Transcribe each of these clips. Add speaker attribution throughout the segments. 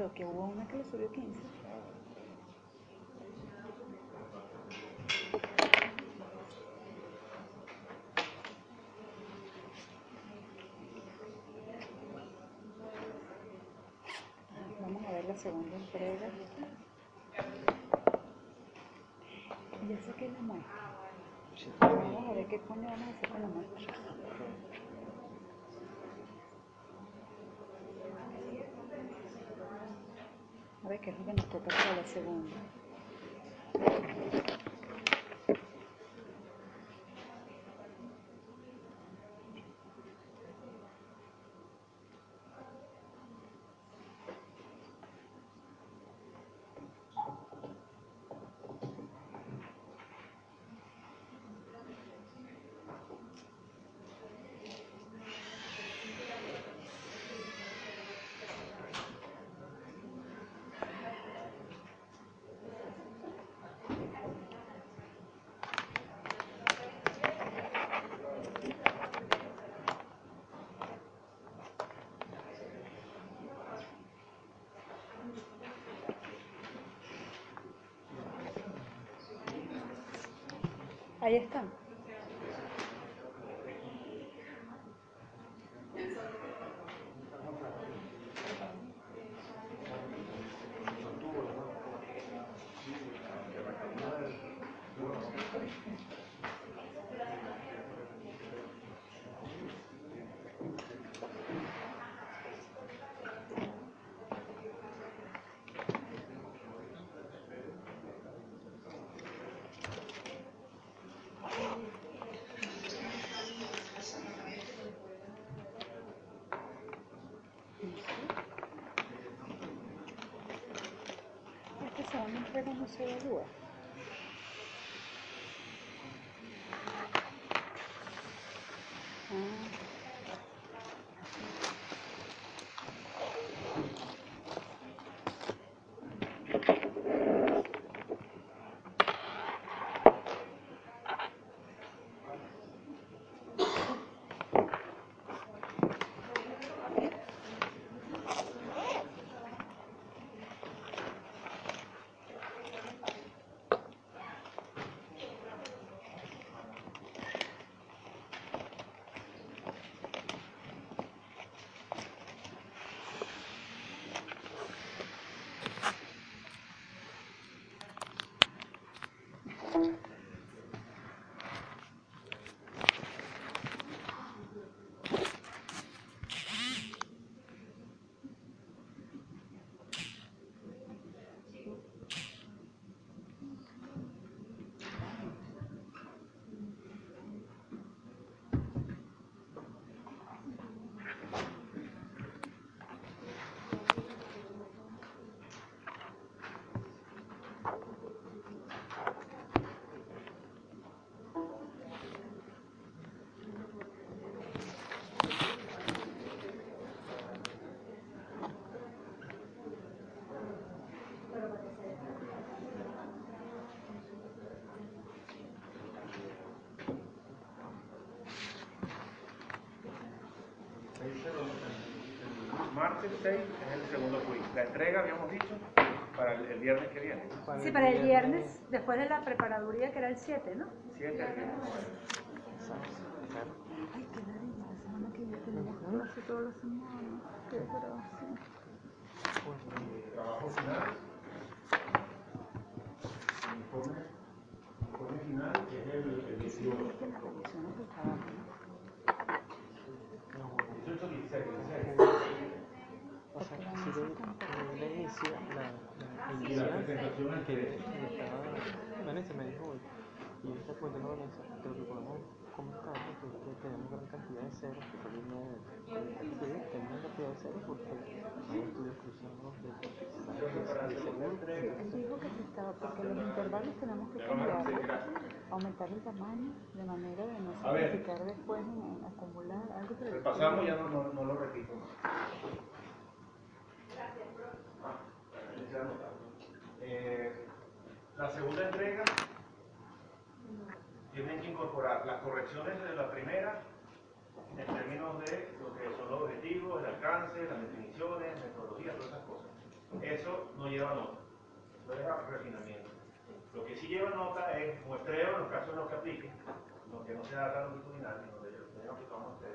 Speaker 1: Creo que hubo una que le subió 15. Vamos a ver la segunda entrega. Ya sé que es la muestra. Vamos a ver qué coño vamos a hacer con la muestra. Qué es que nos toca para la segunda. Ahí están. Esta segunda entrega no se evalúa. Ah,
Speaker 2: El martes 6 es el segundo quiz. La entrega, habíamos dicho, para el, el viernes que viene.
Speaker 1: Sí, para el viernes, después de la preparaduría, que era el 7, ¿no?
Speaker 2: 7 el viernes.
Speaker 1: Ay, qué la semana que viene tenemos clase toda la semana. Qué gracia.
Speaker 2: Trabajo final. Informe, informe final, que es el, el 18.
Speaker 1: Es que las revisiones del trabajo, ¿no?
Speaker 2: 18, 16, 16.
Speaker 3: O sea, si le, le inicia la, la
Speaker 2: Y presentación
Speaker 3: que Vanessa me dijo hoy, y esta cuenta no Vanessa, que lo que podemos comentar es que, que tenemos gran cantidad de ceros, que por tenemos una cantidad de ceros porque hay estudios cruzados de,
Speaker 1: dijo que se estaba, porque los intervalos tenemos que cambiarlos, aumentar el tamaño, de manera de no simplificar después en, acumular algo que
Speaker 2: Repasamos, ya no, no, no lo repito más. Ah, ya anotado. Eh, la segunda entrega tienen que incorporar las correcciones de la primera en términos de lo que son los objetivos, el alcance, las definiciones, metodología, todas esas cosas. eso no lleva nota. Eso es refinamiento. Lo que sí lleva nota es muestreo en los casos en los que aplique, los que no sea data longitudinal, donde yo aplicado muestreo.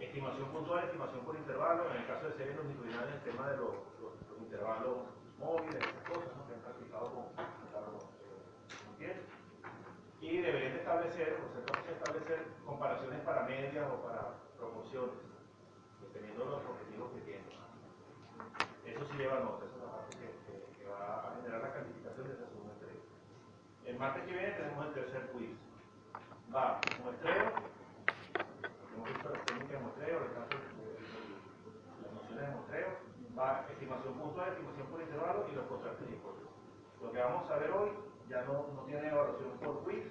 Speaker 2: Estimación puntual, estimación por intervalo, en el caso de series longitudinales, el tema de los, los, intervalos móviles, esas cosas ¿no? Eh, Y deberían establecer, o sea, establecer comparaciones para medias o para proporciones, dependiendo de los objetivos que tienen. Eso sí lleva nota, esa es la parte que, va a generar la calificación de esa segunda entrega. El martes que viene tenemos el tercer quiz. Va muestreo, hemos visto las técnicas de muestreo, el caso de, las nociones de muestreo, va estimación puntual, estimación por intervalo y los y hipótesis. Lo que vamos a ver hoy ya no, no tiene evaluación por quiz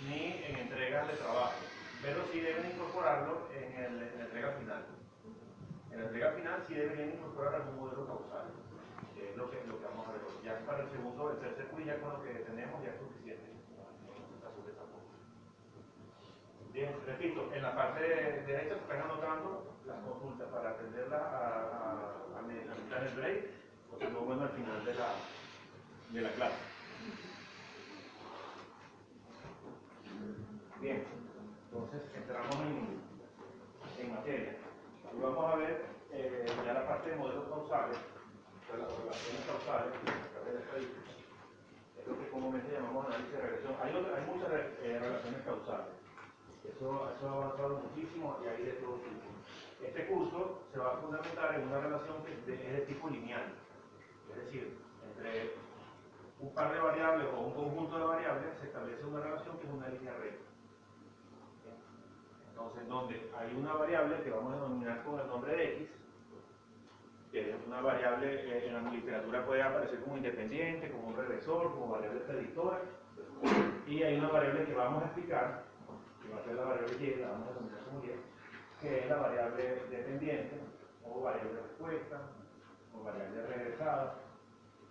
Speaker 2: ni en entregas de trabajo pero sí deben incorporarlo en, el, la entrega final. En la entrega final sí deberían incorporar algún modelo causal, que es lo que, lo que vamos a ver hoy. Ya para el segundo, el tercer quiz, ya con lo que tenemos ya es suficiente. Bien, repito, en la parte derecha se están anotando las consultas para atenderlas a, a, a, mitad del break, al final de la, de la clase. Bien. Entonces entramos en, materia. Y vamos a ver eh, ya la parte de modelos causales, las relaciones causales, es lo que comúnmente llamamos análisis de regresión. Hay, hay muchas eh, relaciones causales. Eso, eso, ha avanzado muchísimo y hay de todo tipo. Este curso se va a fundamentar en una relación que es de tipo lineal. Es decir, entre un par de variables o un conjunto de variables se establece una relación que es una línea recta. Entonces, donde hay una variable que vamos a denominar con el nombre de x, que es una variable eh, en la literatura puede aparecer como independiente, como un regresor, como variable predictora, y hay una variable que vamos a explicar, que va a ser la variable y, la vamos a denominar como y, que es la variable dependiente, o variable respuesta, o variable regresada.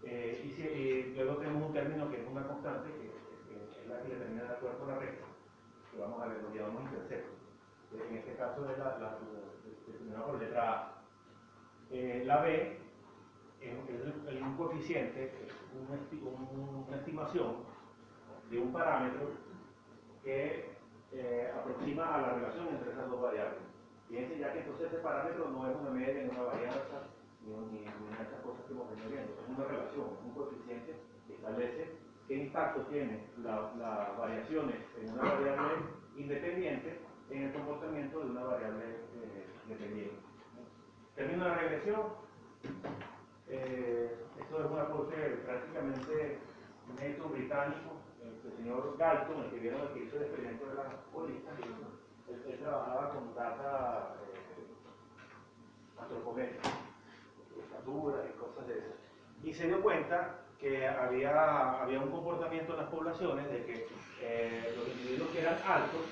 Speaker 2: Eh, y, si, luego tenemos un término que es una constante, que, es la que determina de acuerdo con la recta, que vamos a ver, lo llamamos intercepto en este caso es la, la, por letra A. Eh, la B es, un coeficiente, una estimación de un parámetro que eh, aproxima a la relación entre esas dos variables. Fíjense ya que entonces ese parámetro no es una media ni una varianza, ni, ni, una de esas cosas que hemos venido viendo, es una relación, un coeficiente que establece qué impacto tiene las variaciones en una variable independiente en el comportamiento de una variable eh, dependiente. Termino la regresión. Eh, esto es un aporte prácticamente neto británico. El señor Galton, el que vieron el que hizo el experimento de la bolita, él, trabajaba con data eh, antropométrica, y cosas de esas. Y se dio cuenta que había, había un comportamiento en las poblaciones de que eh, los individuos que eran altos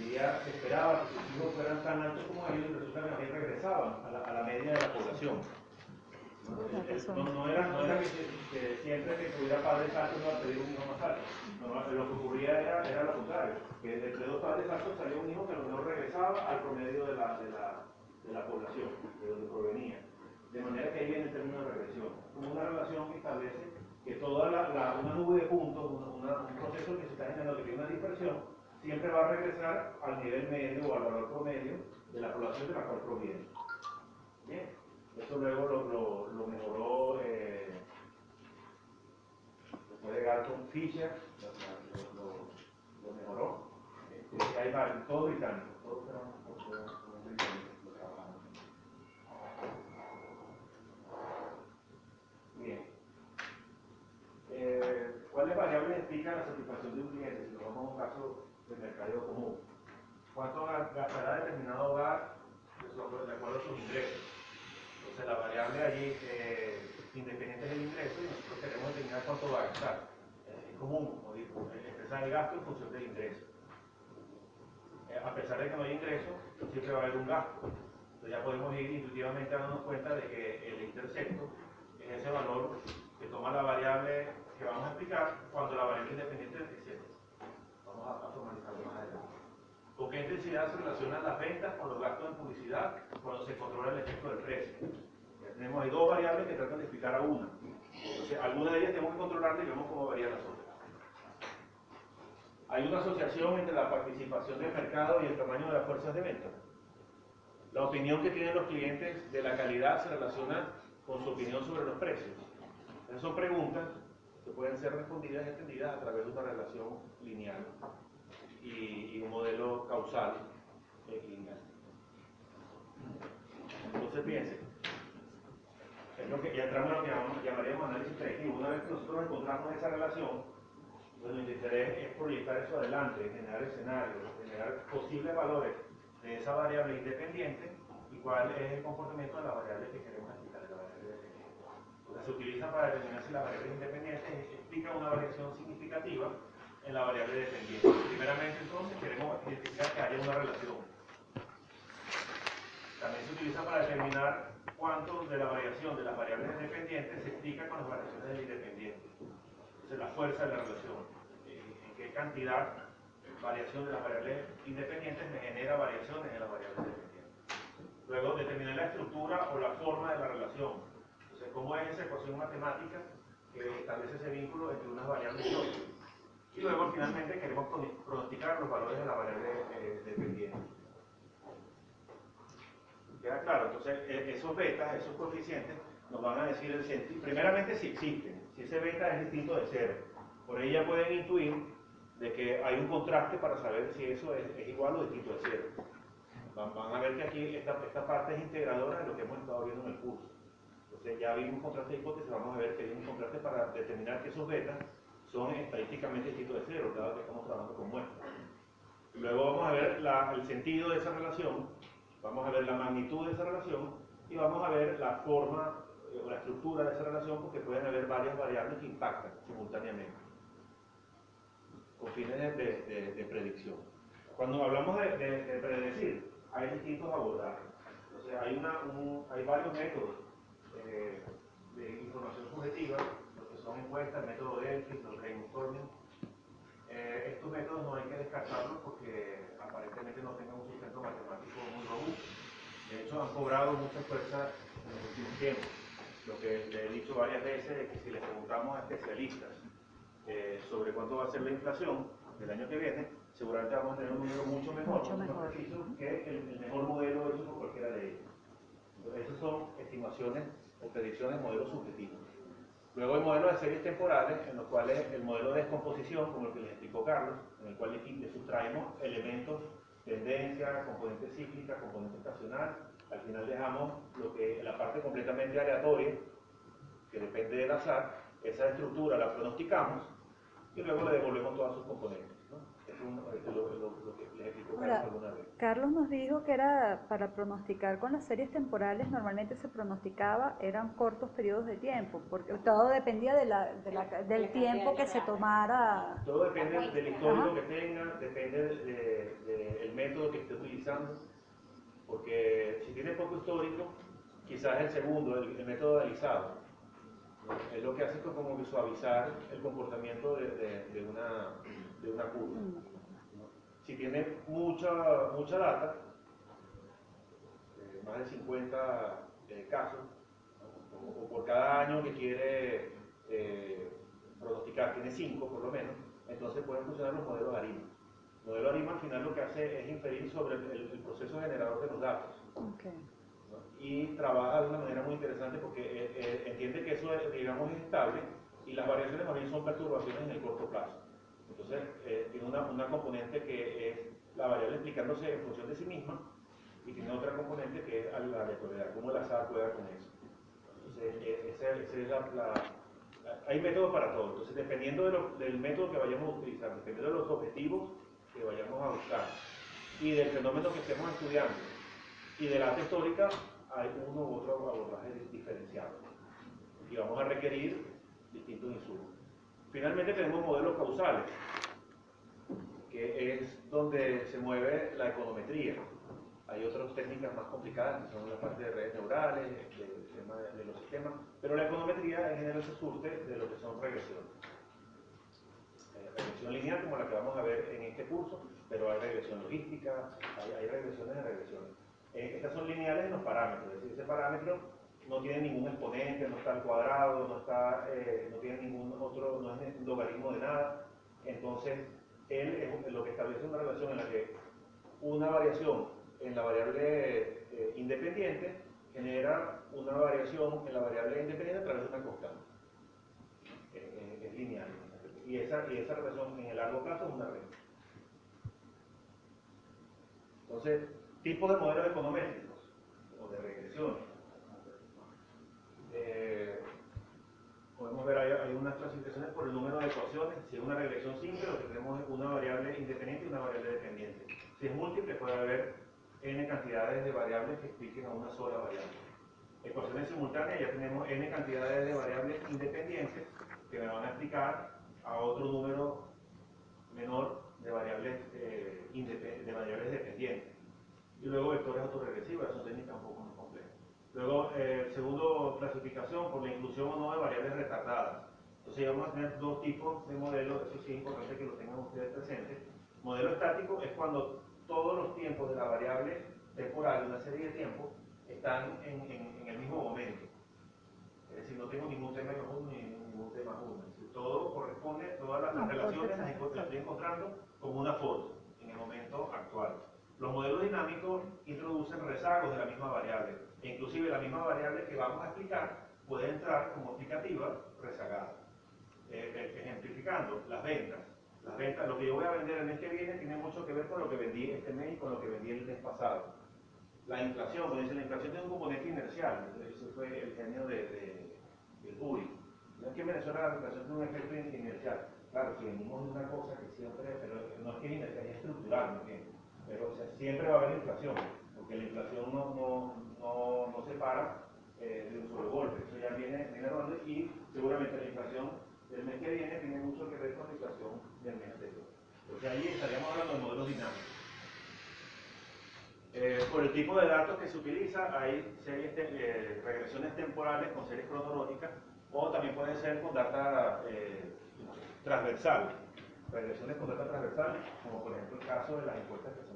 Speaker 2: día se esperaba que sus hijos fueran tan altos como ellos y resulta que también regresaban a la, a la media de la población. No, no, era, no era que, que, siempre que tuviera padres altos no a pedir un hijo más alto. No, lo que ocurría era, era lo contrario, que entre dos padres altos salía un hijo que a lo mejor regresaba al promedio de la, de la, de la población, de donde provenía. De manera que ahí viene el término de regresión, como una relación que establece que toda la, la, una nube de puntos, una, un proceso que se está generando que tiene una dispersión, siempre va a regresar al nivel medio o al valor promedio de la población de la cual proviene. Bien, esto luego lo, lo, lo mejoró eh, después de Fisher, lo, mejoró. Este, hay varios, todo británico, todos eran, británicos Bien. Eh, ¿Cuáles variables explican la satisfacción de un cliente? Si lo vamos a un caso del mercado común. ¿Cuánto gastará determinado hogar de acuerdo a sus ingresos? Entonces la variable allí eh, independiente del ingreso y nosotros queremos determinar cuánto va a gastar. Es común, como digo, expresar el gasto en función del ingreso. Eh, a pesar de que no hay ingreso, siempre va a haber un gasto. Entonces ya podemos ir intuitivamente dándonos cuenta de que el intercepto es ese valor que toma la variable que vamos a explicar cuando la variable independiente del a, a formalizarlo más adelante. ¿Con qué periodicidad se relacionan las ventas con los gastos en publicidad cuando se controla el efecto del precio. Ya tenemos ahí dos variables que tratan de explicar a una. Entonces, alguna de ellas tenemos que controlarla y vemos cómo varían las otras. Hay una asociación entre la participación del mercado y el tamaño de las fuerzas de venta. La opinión que tienen los clientes de la calidad se relaciona con su opinión sobre los precios. Esas son preguntas que pueden ser respondidas y entendidas a través de una relación lineal y, un modelo causal eh, lineal. Entonces piensen, es lo que ya entramos en lo que llamaríamos análisis predictivo. Una vez que nosotros encontramos esa relación, pues nuestro interés es proyectar eso adelante, generar escenarios, generar posibles valores de esa variable independiente y cuál es el comportamiento de la variable que queremos explicar, de la variable dependiente. Entonces se utiliza para determinar si la variable independiente explica una variación significativa en la variable dependiente. Primeramente entonces queremos identificar que haya una relación. También se utiliza para determinar cuánto de la variación de las variables dependientes se explica con las variaciones del independiente. Entonces la fuerza de la relación. En qué cantidad variación de las variables independientes me genera variaciones en las variables dependientes. Luego determinar la estructura o la forma de la relación. Entonces, cómo es esa ecuación matemática que establece ese vínculo entre unas variables y otras. Y luego, finalmente, queremos pronosticar los valores de la variable eh, dependiente. ¿Queda claro? Entonces, e, esos betas, esos coeficientes, nos van a decir el sentido. Primeramente, si existen, si ese beta es distinto de cero. Por ahí ya pueden intuir de que hay un contraste para saber si eso es, es igual o distinto de cero. Van, van, a ver que aquí esta, esta parte es integradora de lo que hemos estado viendo en el curso. Entonces ya vimos contraste de hipótesis, vamos a ver que hay un contraste para determinar que esos betas son estadísticamente distintos de cero, dado que estamos trabajando con muestras. Luego vamos a ver el sentido de esa relación, vamos a ver la magnitud de esa relación y vamos a ver la forma eh, o la estructura de esa relación porque pueden haber varias variables que impactan simultáneamente con fines de, de, de predicción. Cuando hablamos de, predecir, hay distintos abordajes. Entonces, hay, una, un, hay varios métodos eh, de información subjetiva son encuestas, el método Delphi, el brainstorming. Eh, estos métodos no hay que descartarlos porque aparentemente no tengan un sustento matemático muy robusto. De hecho, han cobrado mucha fuerza en el último tiempo. Lo que le he dicho varias veces es que si le preguntamos a especialistas eh, sobre cuánto va a ser la inflación del año que viene, seguramente vamos a tener un número mucho mejor, mucho mejor. que el, el, mejor modelo hecho por cualquiera de ellos. Entonces, esas son estimaciones o predicciones, modelos subjetivos. Luego hay modelos de series temporales, en los cuales el modelo de descomposición, como el que les explicó Carlos, en el cual le sustraemos elementos, tendencia, componente cíclica, componente estacional, al final dejamos lo que la parte completamente aleatoria, que depende del azar, esa estructura la pronosticamos y luego le devolvemos todas sus componentes. Es un, lo, lo, que les explico
Speaker 1: Ahora, alguna vez. Carlos nos dijo que era para pronosticar con las series temporales, normalmente se pronosticaba, eran cortos periodos de tiempo, porque todo dependía de la, de la, del tiempo que se tomara.
Speaker 2: Todo depende del histórico que tenga, depende del de, de, método que esté utilizando, porque si tiene poco histórico, quizás el segundo, el, el método de alisado, es lo que hace como que suavizar el comportamiento de, de, de una, de una curva. Si tiene mucha, mucha data, eh, más de 50 eh, casos, o, o, por cada año que quiere eh, pronosticar, tiene 5 por lo menos, entonces pueden funcionar los modelos ARIMA. El modelo ARIMA al final lo que hace es inferir sobre el, proceso generador de los datos. Okay y trabaja de una manera muy interesante porque entiende que eso, digamos, es estable y las variaciones bien son perturbaciones en el corto plazo. Entonces, eh, tiene una, una, componente que es la variable explicándose en función de sí misma y tiene otra componente que es la aleatoriedad, cómo el azar juega con eso. Entonces, esa, es la, hay métodos para todo. Entonces, dependiendo del método que vayamos a utilizar, dependiendo de los objetivos que vayamos a buscar y del fenómeno que estemos estudiando y de la data hay uno u otro abordaje diferenciado y vamos a requerir distintos insumos. Finalmente tenemos modelos causales, que es donde se mueve la econometría. Hay otras técnicas más complicadas, que son la parte de redes neurales, el tema de los sistemas, pero la econometría en general se surte de lo que son regresiones. Eh, regresión lineal como la que vamos a ver en este curso, pero hay regresión logística, hay, regresiones de regresiones. Eh, estas son lineales en los parámetros, es decir, ese parámetro no tiene ningún exponente, no está al cuadrado, no, está, eh, no tiene ningún otro, no es logaritmo de nada. Entonces, él es lo que establece una relación en la que una variación en la variable eh, independiente genera una variación en la variable independiente a través de una constante. es lineal. Y esa, y esa relación en el largo plazo es una red. Entonces, tipos de modelos econométricos o de regresiones. Eh, podemos ver, hay, unas clasificaciones por el número de ecuaciones. Si es una regresión simple, lo que tenemos es una variable independiente y una variable dependiente. Si es múltiple, puede haber n cantidades de variables que expliquen a una sola variable. Ecuaciones simultáneas, ya tenemos n cantidades de variables independientes que me van a explicar a otro número menor de variables, eh, de variables dependientes. Y luego vectores autorregresivos, son técnicas un poco más complejas. Luego, eh, segundo clasificación por la inclusión o no de variables retardadas. Entonces vamos a tener dos tipos de modelos, eso sí es importante que lo tengan ustedes presentes. Modelo estático es cuando todos los tiempos de la variable temporal una serie de tiempos están en, en, el mismo momento. Es decir, no tengo ningún tema más uno ni ningún tema más uno. Es decir, todo corresponde, todas las, las relaciones las, estoy encontrando como una foto en el momento actual. Los modelos dinámicos introducen rezagos de la misma variable. E inclusive la misma variable que vamos a explicar puede entrar como explicativa rezagada. Eh, eh, ejemplificando, las ventas. Las ventas, lo que yo voy a vender el mes que viene tiene mucho que ver con lo que vendí este mes y con lo que vendí el mes pasado. La inflación, cuando dice la inflación tiene un componente inercial, ese fue el genio de, de, del URI. No es que en Venezuela la inflación tiene un efecto inercial. Claro, si venimos de una cosa que siempre, pero no es que es inercial, es estructural, Pero siempre va a haber inflación, porque la inflación no, no, no, no se para eh, de un solo golpe. Eso ya viene, viene rodando y seguramente la inflación del mes que viene tiene mucho que ver con la inflación del mes anterior. Porque ahí estaríamos hablando de modelos dinámicos. Eh, por el tipo de datos que se utiliza, hay series eh, regresiones temporales con series cronológicas o también pueden ser con data eh, transversal, regresiones con data transversal, como por ejemplo el caso de las encuestas que investigación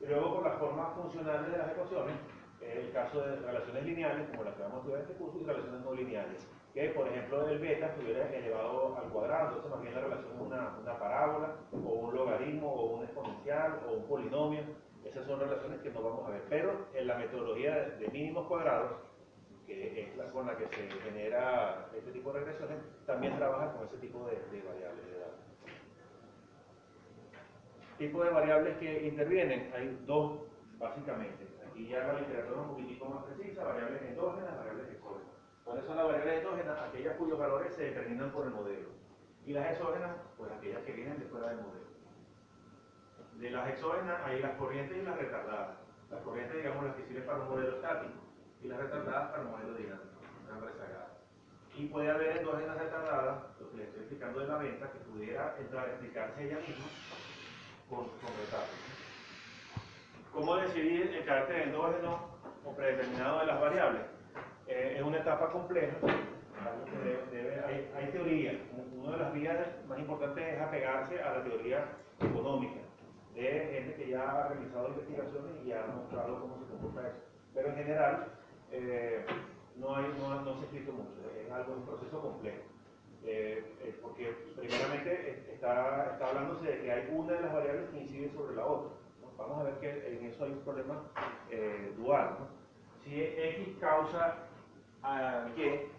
Speaker 2: Y luego por las formas funcionales de las ecuaciones, el caso de relaciones lineales, como las que vamos a estudiar en este curso, y relaciones no lineales que por ejemplo el beta estuviera elevado al cuadrado, entonces más bien la relación es una, una parábola, o un logaritmo, o un exponencial, o un polinomio, esas son relaciones que no vamos a ver, pero en la metodología de, mínimos cuadrados, que es la con la que se genera este tipo de regresiones, también trabaja con ese tipo de, de variables de datos. Tipo de variables que intervienen, hay dos básicamente. Aquí ya la literatura es un poquitico más precisa, variables endógenas, variables exógenas. ¿Cuáles son las variables endógenas? Aquellas cuyos valores se determinan por el modelo. Y las exógenas, pues aquellas que vienen de fuera del modelo. De las exógenas hay las corrientes y las retardadas. Las corrientes, digamos, las que sirven para un modelo estático y las retardadas para un modelo dinámico, están rezagadas. Y puede haber endógenas retardadas, lo que les estoy explicando de la venta, que pudiera entrar a explicarse ella misma con, con retardo. ¿Cómo decidir el carácter endógeno o predeterminado de las variables? Eh, es una etapa compleja. hay, teoría. Una de las vías más importantes es apegarse a la teoría económica de gente que ya ha realizado investigaciones y ha mostrado cómo se comporta eso. Pero en general eh, no, hay, no, no, se ha escrito mucho. Es algo, un proceso complejo. Eh, porque primeramente está, está hablándose de que hay una de las variables que incide sobre la otra. Vamos a ver que en eso hay un problema dual. Si X causa que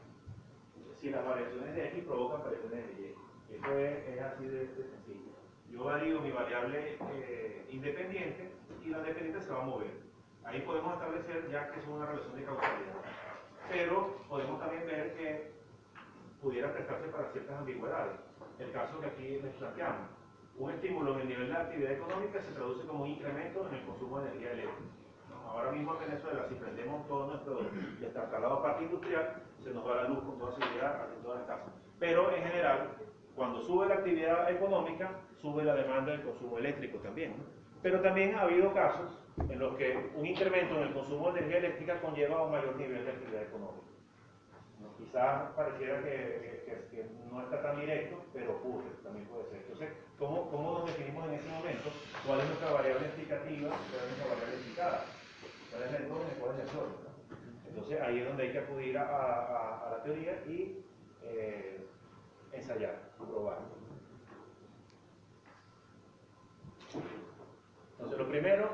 Speaker 2: si las variaciones de X provocan variaciones de Y. Eso es, así de, sencillo. Yo varío mi variable eh, independiente y la dependiente se va a mover. Ahí podemos establecer ya que es una relación de causalidad. Pero podemos también ver que pudiera prestarse para ciertas ambigüedades. El caso que aquí les planteamos. Un estímulo en el nivel de actividad económica se traduce como un incremento en el consumo de energía eléctrica. Ahora mismo en Venezuela, si prendemos todo nuestro destartalado parque industrial, se nos va la luz con toda seguridad en todas las casas. Pero en general, cuando sube la actividad económica, sube la demanda del consumo eléctrico también. Pero también ha habido casos en los que un incremento en el consumo de energía eléctrica conlleva un mayor nivel de actividad económica. Quizás pareciera que, no está tan directo, pero ocurre, también puede ser. Entonces, ¿cómo, ¿cómo, nos definimos en ese momento? ¿Cuál es nuestra variable explicativa? ¿Cuál es nuestra variable explicada? ¿Cuál es el entorno y cuál es el entorno? Entonces, ahí es donde hay que acudir a, la teoría y eh, ensayar, probar. Entonces, lo primero,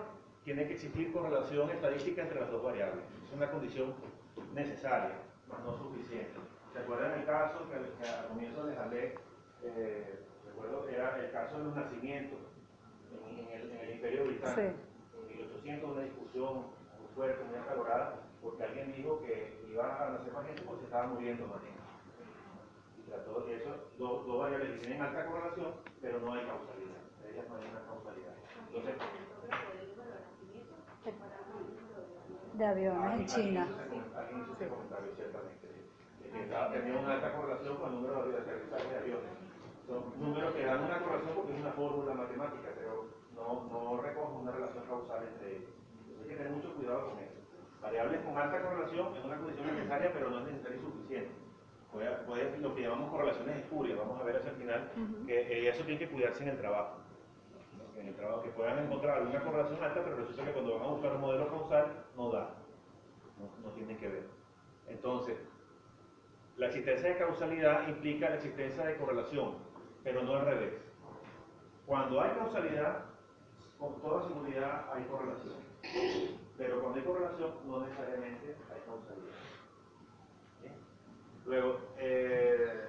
Speaker 2: tiene que existir correlación estadística entre las dos variables. Es una condición necesaria, no suficiente. ¿Se acuerdan el caso que, al comienzo les hablé? Eh, recuerdo, era el caso de los nacimientos en, el, Imperio Británico. En 1800, una discusión muy fuerte, muy acalorada, porque alguien dijo que iba a nacer más gente porque se estaba muriendo más gente. Y trató de eso, dos, dos variables que tienen alta correlación, pero no hay causalidad. De ellas no hay una causalidad. Entonces,
Speaker 1: de aviones en China.
Speaker 2: Tenía una alta correlación con el número de aterrizajes de aviones. Son números que dan una correlación porque es una fórmula matemática, pero no, no recoge una relación causal entre ellos. Entonces hay que tener mucho cuidado con eso. Variables con alta correlación es una condición necesaria, pero no es necesaria y suficiente. Puede, puede lo que llamamos correlaciones espurias, vamos a ver hacia el final, que eso tiene que cuidarse en el trabajo en el trabajo que puedan encontrar una correlación alta, pero resulta que cuando van a buscar un modelo causal no da, no, no tienen que ver. Entonces, la existencia de causalidad implica la existencia de correlación, pero no al revés. Cuando hay causalidad, con toda seguridad hay correlación. Pero cuando hay correlación, no necesariamente hay causalidad. Luego, eh,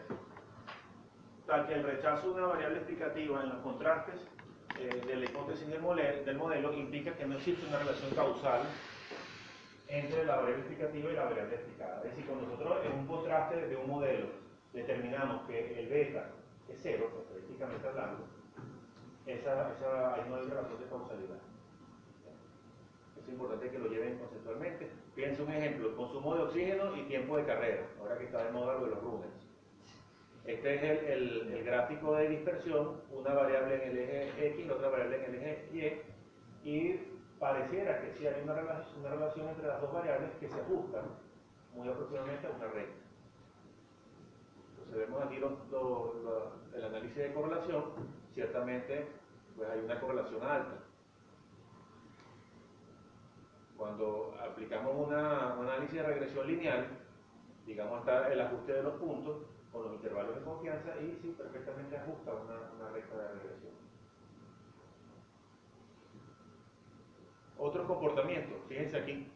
Speaker 2: tal que el rechazo de una variable explicativa en los contrastes eh, de la hipótesis del modelo, del modelo implica que no existe una relación causal entre la variable explicativa y la variable explicada. Es decir, cuando nosotros en un contraste de un modelo determinamos que el beta es cero, estadísticamente hablando, esa, esa, ahí no hay relación de causalidad. Es importante que lo lleven conceptualmente. Piensa un ejemplo, consumo de oxígeno y tiempo de carrera, ahora que está de moda lo de los runners. Este es el, gráfico de dispersión, una variable en el eje X y otra variable en el eje Y, y pareciera que sí hay una relación, entre las dos variables que se ajustan muy aproximadamente a una recta. Entonces vemos aquí el análisis de correlación, ciertamente pues hay una correlación alta. Cuando aplicamos un análisis de regresión lineal, digamos hasta el ajuste de los puntos, con los intervalos de confianza y sí perfectamente ajusta una, una recta de regresión. Otros comportamientos, fíjense aquí.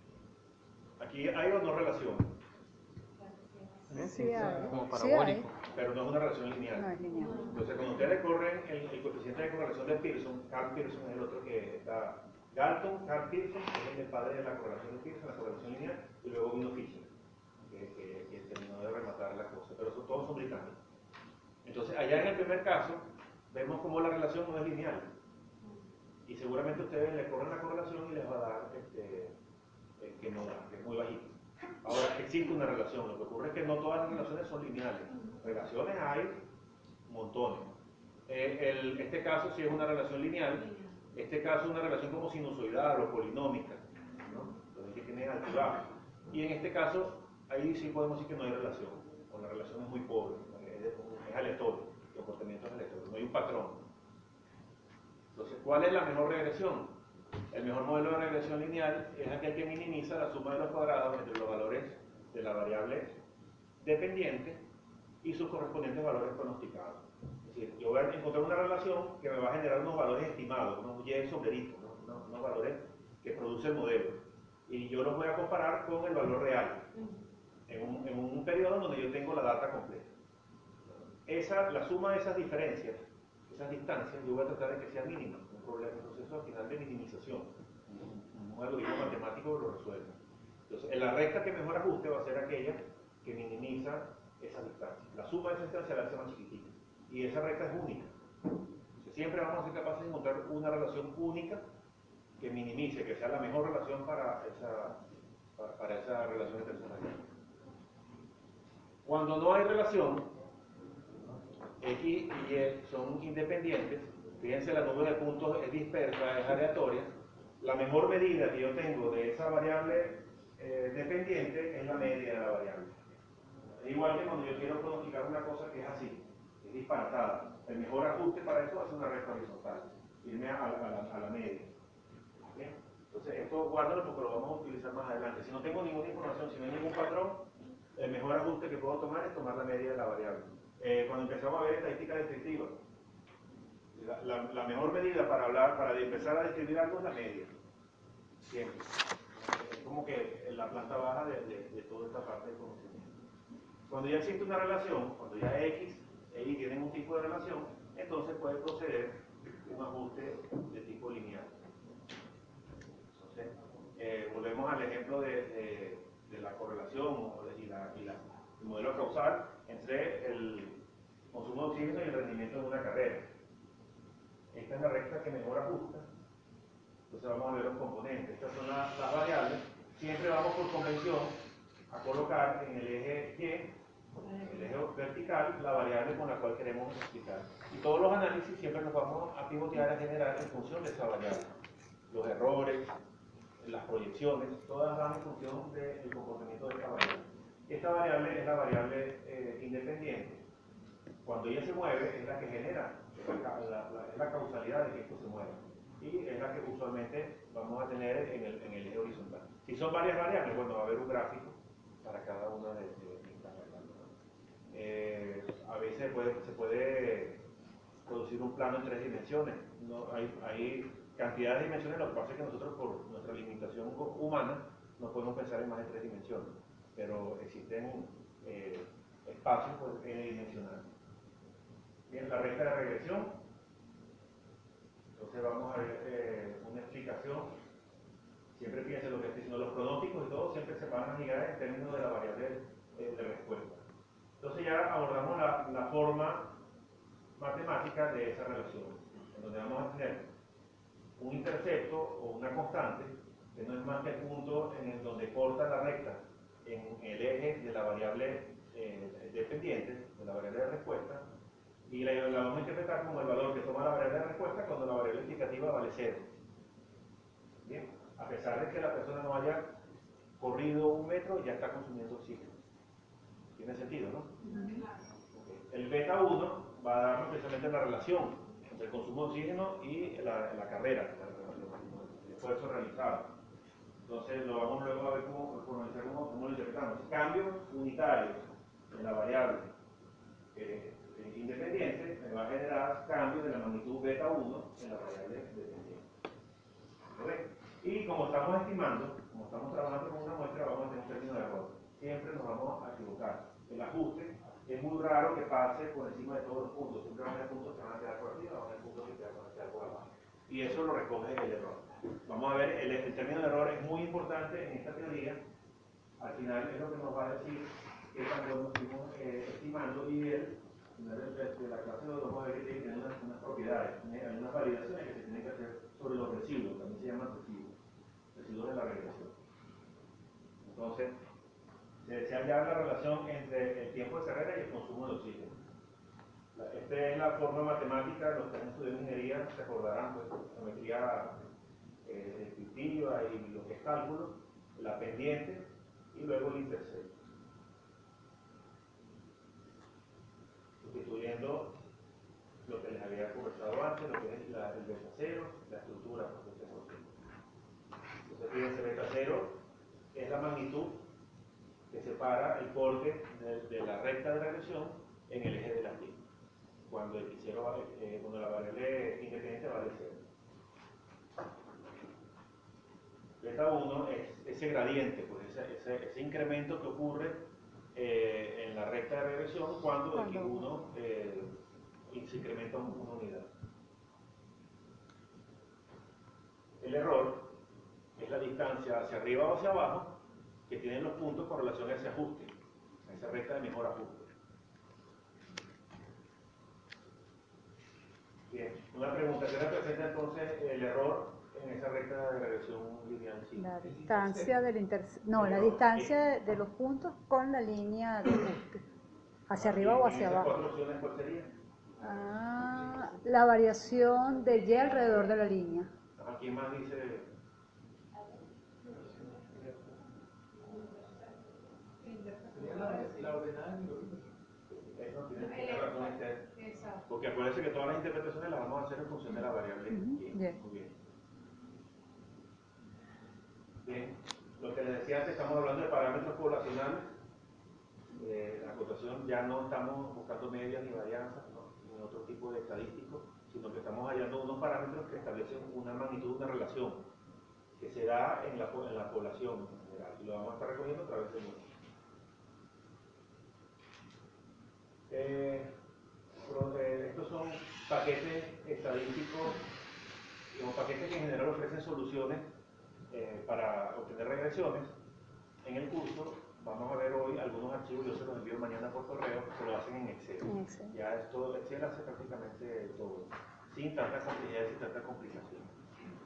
Speaker 2: Aquí hay o no relación.
Speaker 1: Sí, hay.
Speaker 3: Como parabólico.
Speaker 2: Pero no es una relación lineal.
Speaker 1: No es lineal.
Speaker 2: Entonces, cuando ustedes corren el, el, coeficiente de correlación de Pearson, Carl Pearson es el otro que está. Galton, Carl Pearson, es el padre de la correlación de Pearson, la correlación lineal, y luego vino Fisher, que, que, que terminó de rematar la cosa. Pero son, todos son británicos. Entonces, allá en el primer caso, vemos cómo la relación no es lineal y seguramente ustedes le corren la correlación y les va a dar este, eh, que no da, que es muy bajito. Ahora, existe una relación, lo que ocurre es que no todas las relaciones son lineales. Relaciones hay montones. Eh, este caso sí es una relación lineal, este caso es una relación como sinusoidal o polinómica, ¿no? Entonces que tiene altura. Y en este caso, ahí sí podemos decir que no hay relación, o la relación es muy pobre, es, aleatorio, el comportamiento es aleatorio, no hay un patrón. Entonces, ¿cuál es la mejor regresión? El mejor modelo de regresión lineal es aquel que minimiza la suma de los cuadrados entre los valores de la variable dependiente y sus correspondientes valores pronosticados. Es decir, yo voy a encontrar una relación que me va a generar unos valores estimados, unos Y sobre ¿no? unos valores que produce el modelo. Y yo los voy a comparar con el valor real, en un, periodo donde yo tengo la data completa. Esa, la suma de esas diferencias esas distancias, yo voy a tratar de que sea mínima, un problema, un proceso al final de minimización, un, algoritmo matemático lo resuelve. Entonces, en la recta que mejor ajuste va a ser aquella que minimiza esa distancia. La suma de esa distancia la hace más chiquitita. Y esa recta es única. Siempre vamos a ser capaces de encontrar una relación única que minimice, que sea la mejor relación para esa, para, para esa relación entre esas Cuando no hay relación, X y Y son independientes, fíjense la nube de puntos es dispersa, es aleatoria, la mejor medida que yo tengo de esa variable eh, dependiente es la media de la variable. Es igual que cuando yo quiero pronosticar una cosa que es así, es disparatada. El mejor ajuste para eso es una recta horizontal, irme a, la, a la media. Entonces, esto guárdalo porque lo vamos a utilizar más adelante. Si no tengo ninguna información, si no hay ningún patrón, el mejor ajuste que puedo tomar es tomar la media de la variable. Eh, cuando empezamos a ver estadística descriptiva, la, mejor medida para hablar, para empezar a describir algo es la media. Siempre. Es como que la planta baja de, de, toda esta parte del conocimiento. Cuando ya existe una relación, cuando ya X e Y tienen un tipo de relación, entonces puede proceder un ajuste de tipo lineal. Entonces, eh, volvemos al ejemplo de, de la correlación y, la, el modelo causal entre el consumo de oxígeno y el rendimiento de una carrera. Esta es la recta que mejor ajusta. Entonces vamos a ver los componentes. Estas son las, variables. Siempre vamos por convención a colocar en el eje Y, en el eje vertical, la variable con la cual queremos explicar. Y todos los análisis siempre nos vamos a pivotear a generar en función de esa variable. Los errores, las proyecciones, todas van en función del comportamiento de esta variable. Esta variable es la variable eh, independiente. Cuando ella se mueve, es la que genera, es la, causalidad de que esto se mueva. Y es la que usualmente vamos a tener en el, eje horizontal. Si son varias variables, bueno, va a haber un gráfico para cada una de, estas variables. Eh, a veces se puede producir un plano en tres dimensiones. Hay, hay cantidad de dimensiones, lo que pasa es que nosotros por nuestra limitación humana no podemos pensar en más de tres dimensiones, pero existen eh, espacios pues, dimensionales. Bien, la recta de regresión, entonces vamos a ver eh, una explicación. Siempre fíjense lo que estoy diciendo, los pronósticos y todo siempre se van a girar en términos de la variable eh, de respuesta. Entonces ya abordamos la forma matemática de esa relación, en donde vamos a tener un intercepto o una constante, que no es más que el punto en el donde corta la recta en el eje de la variable eh, dependiente, de la variable de respuesta, y la, vamos a interpretar como el valor que toma la variable de respuesta cuando la variable explicativa vale cero. Bien, a pesar de que la persona no haya corrido un metro, ya está consumiendo oxígeno. ¿Tiene sentido, no? El beta 1 va a darnos precisamente la relación el consumo de oxígeno y la, la carrera, el esfuerzo realizado. Entonces lo vamos luego a ver cómo, cómo, cómo lo interpretamos. Cambios unitarios en la variable eh, independiente me va a generar cambios de la magnitud beta 1 en la variable dependiente. Y como estamos estimando, como estamos trabajando con una muestra, vamos a tener un término de error. Siempre nos vamos a equivocar. El ajuste es muy raro que pase por encima de todos los puntos. Siempre van a haber puntos que van a quedar por arriba, van a haber puntos que van a quedar por abajo. Y eso lo recoge el error. Vamos a ver, el, término de error es muy importante en esta teoría. Al final es lo que nos va a decir tan bueno estuvimos eh, estimando y él, de, la clase lo vamos a ver que tiene unas, unas propiedades, hay unas validaciones que se tienen que hacer sobre los residuos, también se llaman residuos, residuos de la regresión. Entonces, se desea hallar la relación entre el tiempo de carrera y el consumo de oxígeno. Esta es la forma matemática, los que han estudiado ingeniería se acordarán, pues, geometría eh, descriptiva y lo que es cálculo, la pendiente y luego el intercepto. Sustituyendo lo que les había conversado antes, lo que es la, el beta cero, la estructura de este Entonces, fíjense, beta cero es la magnitud que separa el corte de, la recta de regresión en el eje de la Y, cuando, el cero, eh, cuando la variable independiente vale 0. Beta 1 es ese gradiente, pues ese, ese, incremento que ocurre eh, en la recta de regresión cuando el X1 eh, se incrementa una unidad. El error es la distancia hacia arriba o hacia abajo que tienen los puntos con relación a ese ajuste, a esa recta de mejor ajuste. Bien, una pregunta, ¿qué representa entonces el error en esa recta de regresión lineal?
Speaker 1: La distancia del inter... No, la distancia de los puntos con la línea de ajuste. ¿Hacia arriba o hacia abajo?
Speaker 2: cuatro opciones cuál sería?
Speaker 1: Ah, la variación de Y alrededor de la línea.
Speaker 2: Aquí más dice la,
Speaker 4: la ordenada en el oído.
Speaker 2: Eso tiene tiene razón usted.
Speaker 5: Exacto.
Speaker 2: Porque acuérdense que todas las interpretaciones las vamos a hacer en función de la variable
Speaker 1: bien.
Speaker 2: Muy bien. Bien, lo que les decía antes, estamos hablando de parámetros poblacionales. Eh, la acotación ya no estamos buscando medias ni varianzas, ¿no? ni otro tipo de estadístico, sino que estamos hallando unos parámetros que establecen una magnitud, una relación que se da en la, po- en la población en general. Y lo vamos a estar recogiendo a través de pro- eh, estos son paquetes estadísticos, digamos, paquetes que en general ofrecen soluciones eh, para obtener regresiones. En el curso vamos a ver hoy algunos archivos, yo se los envío mañana por correo, que lo hacen en Excel.
Speaker 1: En Excel.
Speaker 2: Ya esto, Excel hace prácticamente todo, sin tanta complejidad y sin tanta complicación.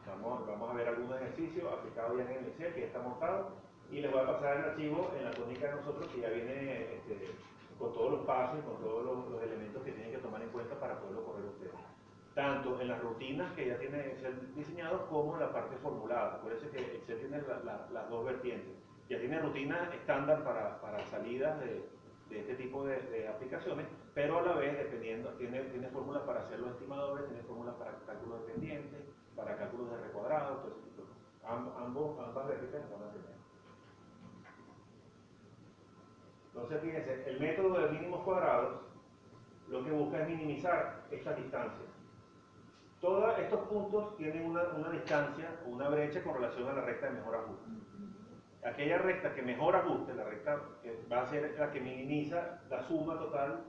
Speaker 2: Vamos, vamos a ver algunos ejercicios aplicados ya en el Excel, que ya está montado, y les voy a pasar el archivo en la tónica de nosotros, que ya viene este, con todos los pasos con todos los, elementos que tienen que tomar en cuenta para poderlo correr ustedes. Tanto en las rutinas que ya tiene Excel diseñado, como en la parte formulada. Acuérdense que Excel tiene la- la- las dos vertientes. Ya tiene rutinas estándar para, salidas de, este tipo de, aplicaciones, pero a la vez, dependiendo, tiene, fórmulas para hacer los estimadores, tiene fórmulas para cálculos de pendientes, para cálculos de recuadrado, todo ese tipo ambos, ambas vertientes van a tener. Entonces, fíjense, el método de mínimos cuadrados lo que busca es minimizar estas distancias. Todos estos puntos tienen una, distancia o una brecha con relación a la recta de mejor ajuste. Aquella recta que mejor ajuste, la recta que va a ser la que minimiza la suma total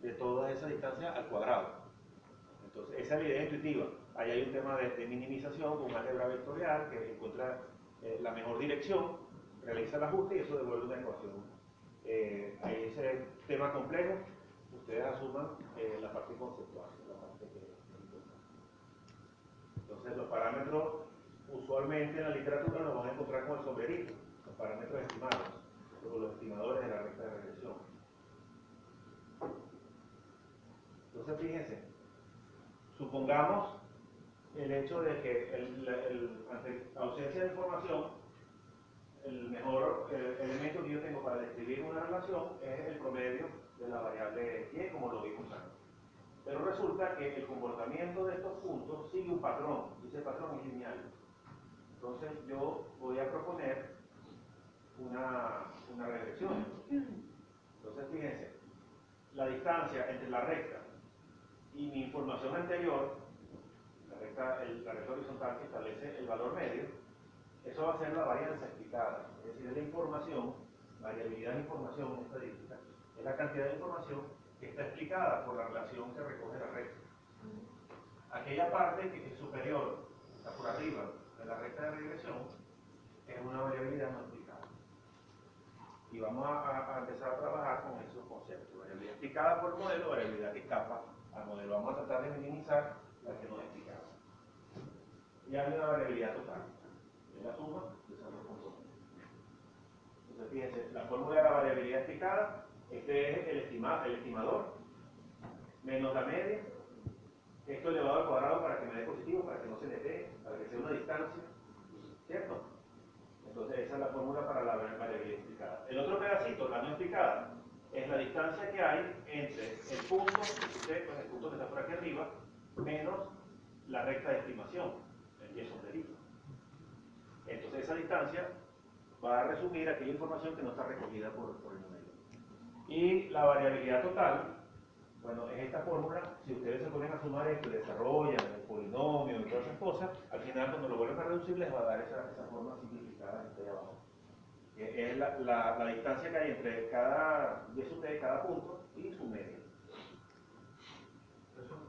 Speaker 2: de todas esas distancias al cuadrado. Entonces, esa es la idea intuitiva. Ahí hay un tema de, de minimización con álgebra vectorial que encuentra eh, la mejor dirección, realiza el ajuste y eso devuelve una ecuación. Eh, ahí ese tema complejo, ustedes asuman eh, la parte conceptual, la parte que. Entonces, los parámetros usualmente en la literatura los van a encontrar con el sombrerito, los parámetros estimados, o los estimadores de la recta de regresión. Entonces, fíjense, supongamos el hecho de que la- ausencia de información, el mejor eh, elemento que yo tengo para describir una relación es el promedio de la variable y, como lo vimos antes. Pero resulta que el comportamiento de estos puntos sigue un patrón, y ese patrón es lineal. Entonces yo voy a proponer una, una regresión. Entonces fíjense, la distancia entre la recta y mi información anterior, la recta, el- la recta horizontal que establece el valor medio, eso va a ser la varianza explicada. Es decir, la información, variabilidad de información estadística, es la cantidad de información que está explicada por la relación que recoge la recta. Aquella parte que es superior, está por arriba de la recta de regresión, es una variabilidad no explicada. Y vamos a, empezar a trabajar con esos conceptos. Variabilidad explicada por el modelo, variabilidad que escapa al modelo. Vamos a tratar de minimizar la que no es. Y hay una variabilidad total. La suma de esas dos. Entonces, fíjense, la fórmula de la variabilidad explicada, este es el, estima- el estimador, menos la media, esto elevado al cuadrado para que me dé positivo, para que no se le dé, para que sea una distancia, ¿cierto? Entonces esa es la fórmula para la variabilidad explicada. El otro pedacito, la no explicada, es la distancia que hay entre el punto, pues el punto que está por aquí arriba, menos la recta de estimación, el y sombrerito. Entonces esa distancia va a resumir aquella información que no está recogida por, por el número. Y la variabilidad total, bueno, es esta fórmula, si ustedes se ponen a sumar esto y desarrollan el polinomio y todas esas cosas, al final cuando lo vuelven a reducir les va a dar esa, esa forma simplificada que está ahí abajo. Que es la, la, la distancia que hay entre cada, sub de cada punto y su media.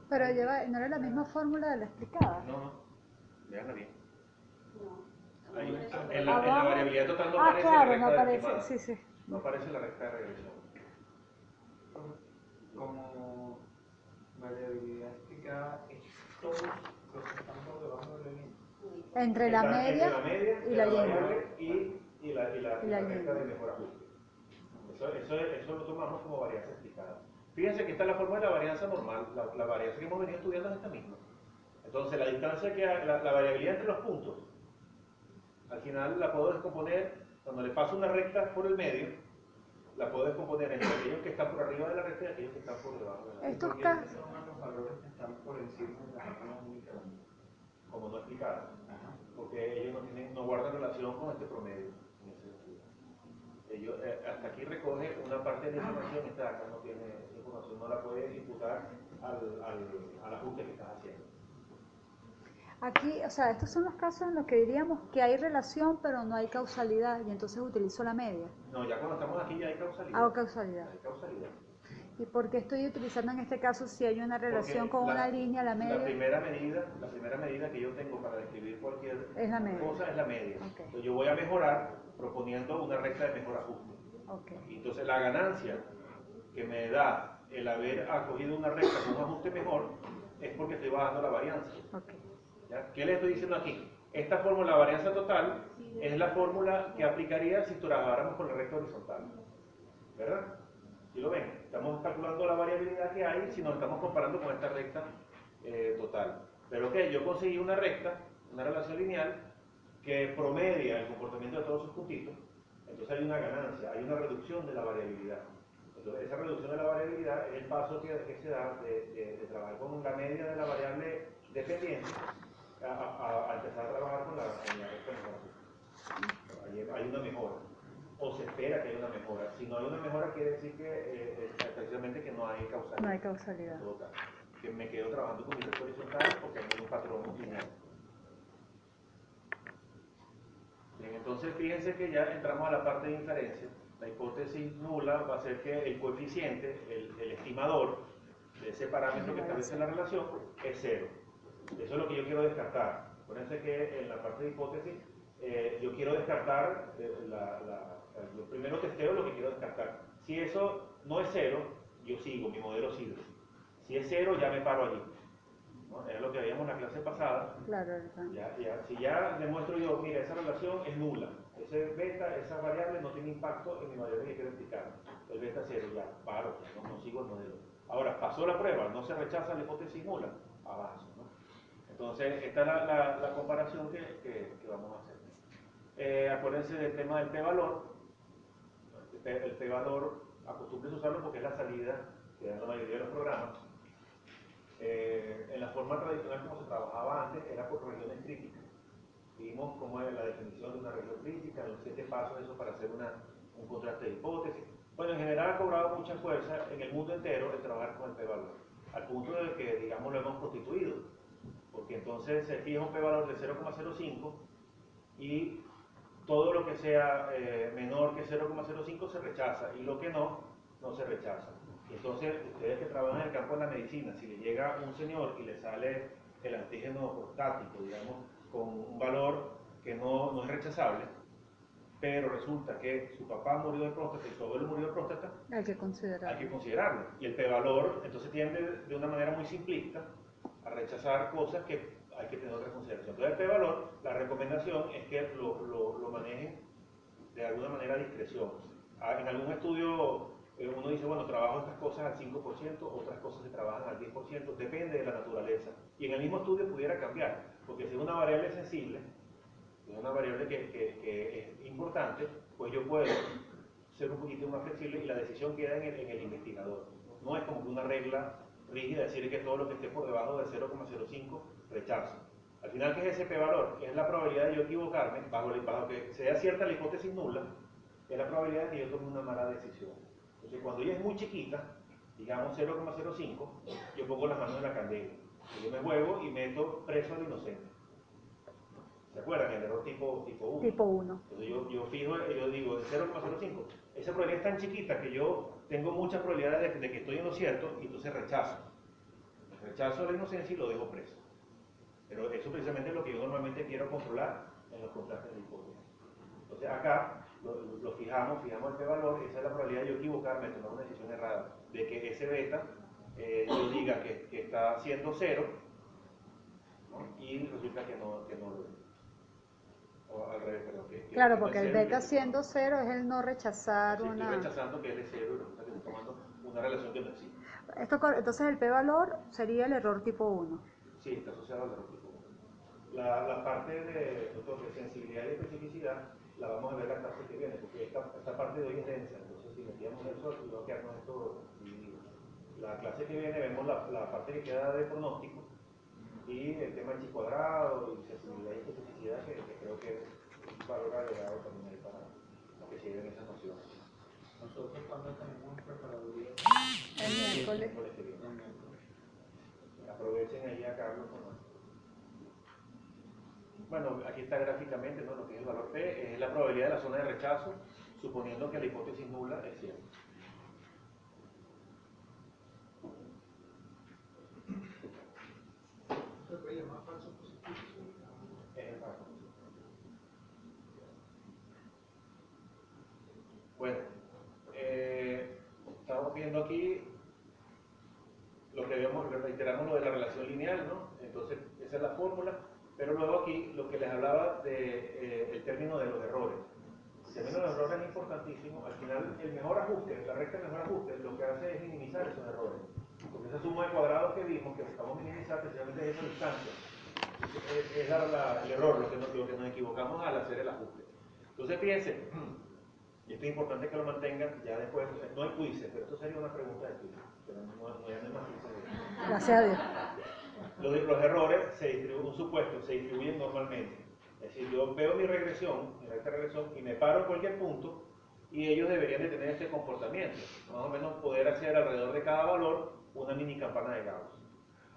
Speaker 1: Pero lleva, no era la misma fórmula de la explicada.
Speaker 2: No, no, veanla bien. Ahí, en, la, en la
Speaker 1: Abajo.
Speaker 2: variabilidad total no
Speaker 1: ah,
Speaker 2: aparece la
Speaker 1: claro,
Speaker 2: recta
Speaker 1: no
Speaker 2: de
Speaker 1: aparece.
Speaker 2: estimada.
Speaker 1: Sí, sí.
Speaker 2: No aparece la recta de regresión.
Speaker 4: Como variabilidad explicada es todos los que están por debajo de la línea.
Speaker 1: Entre la
Speaker 2: Está
Speaker 1: media,
Speaker 2: entre la media
Speaker 1: y la
Speaker 2: de
Speaker 1: y.
Speaker 2: variable y, y la, y la,
Speaker 1: Y la
Speaker 2: la recta de mejor ajuste. Eso, eso, eso lo tomamos como varianza explicada. Fíjense que esta es la forma de la varianza normal. La, la varianza que hemos venido estudiando es esta misma. Entonces, la distancia que hay, la, la variabilidad entre los puntos, al final la puedo descomponer cuando le paso una recta por el medio. la puedo descomponer entre aquellos que están por arriba de la recta y aquellos que están por debajo de la recta.
Speaker 1: Estos casos,
Speaker 4: son los valores que están por encima de la única.
Speaker 2: como no explicaron, porque ellos no, tienen, no guardan relación con este promedio. en ese sentido. Ellos, eh, hasta aquí recoge una parte de la información, esta acá no tiene información, no la puedes imputar al, al, al ajuste que estás haciendo.
Speaker 1: Aquí, o sea, estos son los casos en los que diríamos que hay relación pero no hay causalidad y entonces utilizo la media.
Speaker 2: No, ya cuando estamos aquí ya hay causalidad.
Speaker 1: Hago causalidad.
Speaker 2: Hay causalidad.
Speaker 1: ¿Y por qué estoy utilizando en este caso si hay una relación
Speaker 2: Porque
Speaker 1: con
Speaker 2: la-
Speaker 1: una línea, la
Speaker 2: La
Speaker 1: media?
Speaker 2: primera medida, la primera medida que yo tengo para describir cualquier
Speaker 1: Es la media.
Speaker 2: cosa es la media.
Speaker 1: Ok.
Speaker 2: Entonces yo voy a mejorar proponiendo una recta de mejor ajuste.
Speaker 1: Ok,
Speaker 2: Y entonces la ganancia que me da el haber acogido una recta con un ajuste mejor es porque estoy bajando la varianza.
Speaker 1: ok.
Speaker 2: ¿Ya? ¿Qué le estoy diciendo aquí? Esta fórmula, la varianza total, es la fórmula que aplicaría si trabajáramos con la recta horizontal. ¿Verdad? ¿Sí lo ven? Estamos calculando la variabilidad que hay si nos estamos comparando con esta recta eh, total. Pero que yo conseguí una recta, una relación lineal, que promedia el comportamiento de todos sus puntitos, entonces hay una ganancia, hay una reducción de la variabilidad. Entonces esa reducción de la variabilidad es el paso que, que se da de, de- de trabajar con la media de la variable dependiente a, a- a empezar a trabajar con la, mejor. Hay, una mejora o se espera que haya una mejora. Si no hay una mejora, quiere decir que eh, eh, precisamente que no hay causalidad.
Speaker 1: No hay causalidad.
Speaker 2: Que me quedo trabajando con mi recta horizontal porque hay un patrón lineal. Bien, entonces fíjense que ya entramos a la parte de inferencia. La hipótesis nula va a ser que el coeficiente, el, el estimador de ese parámetro que establece la relación es cero. Eso es lo que yo quiero descartar. Acuérdense que en la parte de hipótesis eh, yo quiero descartar, eh, la, la- yo primero testeo lo que quiero descartar. Si eso no es cero, yo sigo, mi modelo sigue. Si es cero, ya me paro allí. ¿no? Era lo que veíamos en la clase pasada.
Speaker 1: Claro.
Speaker 2: Ya, ya, si ya demuestro yo, mira, esa relación es nula, ese beta, esa variable no tiene impacto en mi variable que quiero explicar. El beta cero, ya, paro, ya, no, no sigo el modelo. Ahora, pasó la prueba, no se rechaza la hipótesis nula, avanzo. Entonces, esta es la, comparación que, vamos a hacer. Eh, acuérdense del tema del p-valor. El p-valor, acostúmbrense usarlo porque es la salida que dan la mayoría de los programas. Eh, en la forma tradicional como se trabajaba antes era por regiones críticas. Vimos cómo es la definición de una región crítica, los siete pasos eso para hacer un contraste de hipótesis. Bueno, en general ha cobrado mucha fuerza en el mundo entero el trabajar con el p-valor, al punto de que, digamos, lo hemos constituido, porque entonces se fija un p-valor de 0,05 y todo lo que sea eh, menor que 0,05 se rechaza y lo que no, no se rechaza. Entonces, ustedes que trabajan en el campo de la medicina, si le llega un señor y le sale el antígeno prostático, digamos, con un valor que no, no es rechazable, pero resulta que su papá murió de próstata y su abuelo murió de próstata,
Speaker 1: Hay que considerar.
Speaker 2: hay que considerarlo. Y el p-valor, entonces tiende de una manera muy simplista a rechazar cosas que hay que tener otra consideración. Entonces el p-valor, la recomendación es que lo, lo, lo manejen de alguna manera a discreción. Ah, En algún estudio eh, uno dice, bueno, trabajo estas cosas al 5%, otras cosas se trabajan al 10%, depende de la naturaleza. Y en el mismo estudio pudiera cambiar, porque si es una variable sensible, es una variable que, que- que es importante, pues yo puedo ser un poquito más flexible y la decisión queda en el, en el investigador. No es como que una regla rígida decir que todo lo que esté por debajo de 0,05 rechazo. Al final, ¿qué es ese p-valor? Es la probabilidad de yo equivocarme, bajo, el- bajo que sea cierta la hipótesis nula, es la probabilidad de que yo tome una mala decisión. Entonces, cuando ella es muy chiquita, digamos 0,05, yo pongo las manos en la candela. Y yo me juego y meto preso al inocente. ¿Se acuerdan? El error tipo, tipo 1.
Speaker 1: Tipo 1.
Speaker 2: Entonces yo, yo fijo, yo digo de 0,05. Esa probabilidad es tan chiquita que yo tengo muchas probabilidades de, de que estoy en lo cierto y entonces rechazo. Rechazo la inocencia y lo dejo preso. Pero eso precisamente es lo que yo normalmente quiero controlar en los contrastes de hipótesis. Entonces acá lo, lo fijamos, fijamos el p-valor, esa es la probabilidad de yo equivocarme, de tomar una decisión errada, de que ese beta eh, yo diga que, que está siendo cero ¿no? y resulta que no, que no lo es. O al revés, perdón. que-
Speaker 1: Claro, porque el
Speaker 2: cero
Speaker 1: beta siendo cero es el no rechazar
Speaker 2: estoy
Speaker 1: una...
Speaker 2: rechazando que es cero y resulta que estoy tomando una relación que no existe.
Speaker 1: Esto, entonces el p-valor sería el error tipo 1.
Speaker 2: Sí, está asociado al error tipo uno. La, la parte de, doctor, de sensibilidad y especificidad la vamos a ver la clase que viene, porque esta, esta parte de hoy es densa, entonces si metíamos eso, a quedarnos esto dividido. La clase que viene vemos la, la parte que queda de pronóstico y el tema del chi cuadrado y sensibilidad y especificidad, que, que creo que es un valor agregado también ahí para que se lleven esas nociones.
Speaker 4: Nosotros cuando tenemos preparaduría,
Speaker 1: El miércoles.
Speaker 2: Aprovechen ahí a Carlos. ¿no? Bueno, aquí está gráficamente ¿no? lo que es el valor P, es la probabilidad de la zona de rechazo, suponiendo que la hipótesis nula es cierta.
Speaker 4: se puede llamar falso positivo.
Speaker 2: Es el valor. Bueno, eh, estamos viendo aquí lo que vemos, reiteramos lo de la relación lineal, ¿no? Entonces, esa es la fórmula, pero luego aquí lo que les hablaba de eh, el término de los errores. El término de los errores es importantísimo. Al final, el mejor ajuste, la recta de mejor ajuste, lo que hace es minimizar esos errores. Porque esa suma de cuadrados que vimos, que buscamos minimizar, precisamente es esa distancia. Es, es la- la- el error, lo que, nos, lo que nos equivocamos al hacer el ajuste. Entonces, fíjense, y esto es importante que lo mantengan, ya después, no hay quizzes, pero esto sería una pregunta de quiz, pero no, no, hay más quizzes.
Speaker 1: Gracias a Dios.
Speaker 2: Los, los errores se distribuyen, un supuesto, se distribuyen normalmente. Es decir, yo veo mi regresión, mi recta regresión, y me paro en cualquier punto, y ellos deberían de tener este comportamiento. Más o menos poder hacer alrededor de cada valor una mini campana de Gauss.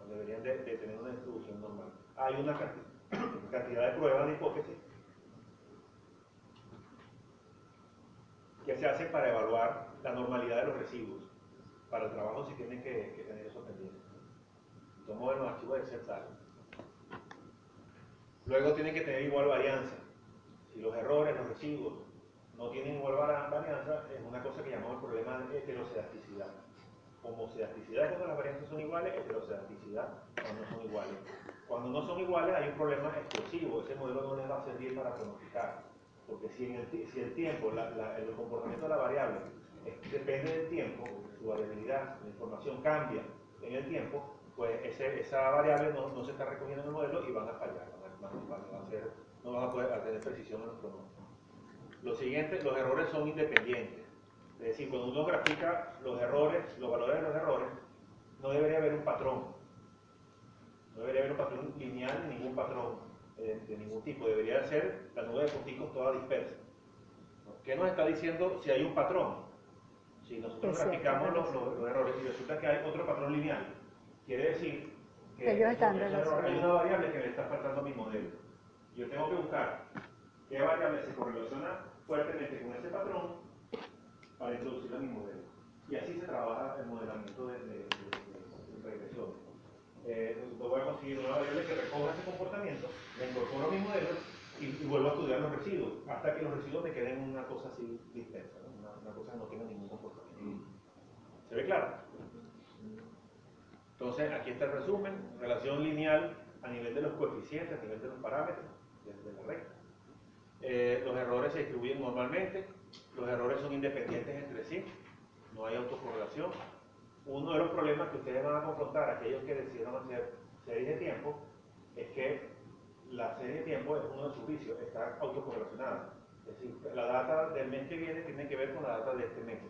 Speaker 2: Deberían de, de tener una distribución normal. Hay una canti- cantidad de pruebas de hipótesis que se hacen para evaluar la normalidad de los residuos. Para el trabajo si tienen que, tener eso pendiente. Tomo en archivos de Excel. Luego tienen que tener igual varianza. Si los errores, los residuos no tienen igual varianza, es una cosa que llamamos el problema de heterocedasticidad. Homocedasticidad es cuando las varianzas son iguales, heterocedasticidad cuando no son iguales. Cuando no son iguales hay un problema explosivo, ese modelo no les va a servir para pronosticar. Porque si, el, tiempo, el comportamiento de la variable depende del tiempo, su variabilidad, la información cambia en el tiempo, pues esa variable no, se está recogiendo en el modelo y van a fallar, no van a poder tener precisión en los pronósticos. Lo siguiente, los errores son independientes. Es decir, cuando uno grafica los errores, los valores de los errores, no debería haber un patrón. No debería haber un patrón lineal ni ningún patrón eh, de ningún tipo. Debería ser la nube de punticos toda dispersa. ¿Qué nos está diciendo si hay un patrón? Si nosotros graficamos los, los- los errores y resulta que hay otro patrón lineal, quiere decir que hay una variable que le está faltando a mi modelo. Yo tengo que buscar qué variable se correlaciona fuertemente con ese patrón para introducirlo en mi modelo. Y así se trabaja el modelamiento de, de, de- de regresiones. Eh, yo voy a conseguir una variable que recoja ese comportamiento, la incorporo a mi modelo y, y vuelvo a estudiar los residuos, hasta que los residuos me queden una cosa así dispersa, ¿no? una, una cosa que no tenga ningún comportamiento. ¿Se ve claro? Entonces, aquí está el resumen, relación lineal a nivel de los coeficientes, a nivel de los parámetros, de, de la recta. Eh, los errores se distribuyen normalmente, los errores son independientes entre sí, no hay autocorrelación. Uno de los problemas que ustedes van a confrontar, aquellos que decidieron hacer series de tiempo, es que la serie de tiempo es uno de sus vicios, está autocorrelacionada. Es decir, la data del mes que viene tiene que ver con la data de este mes.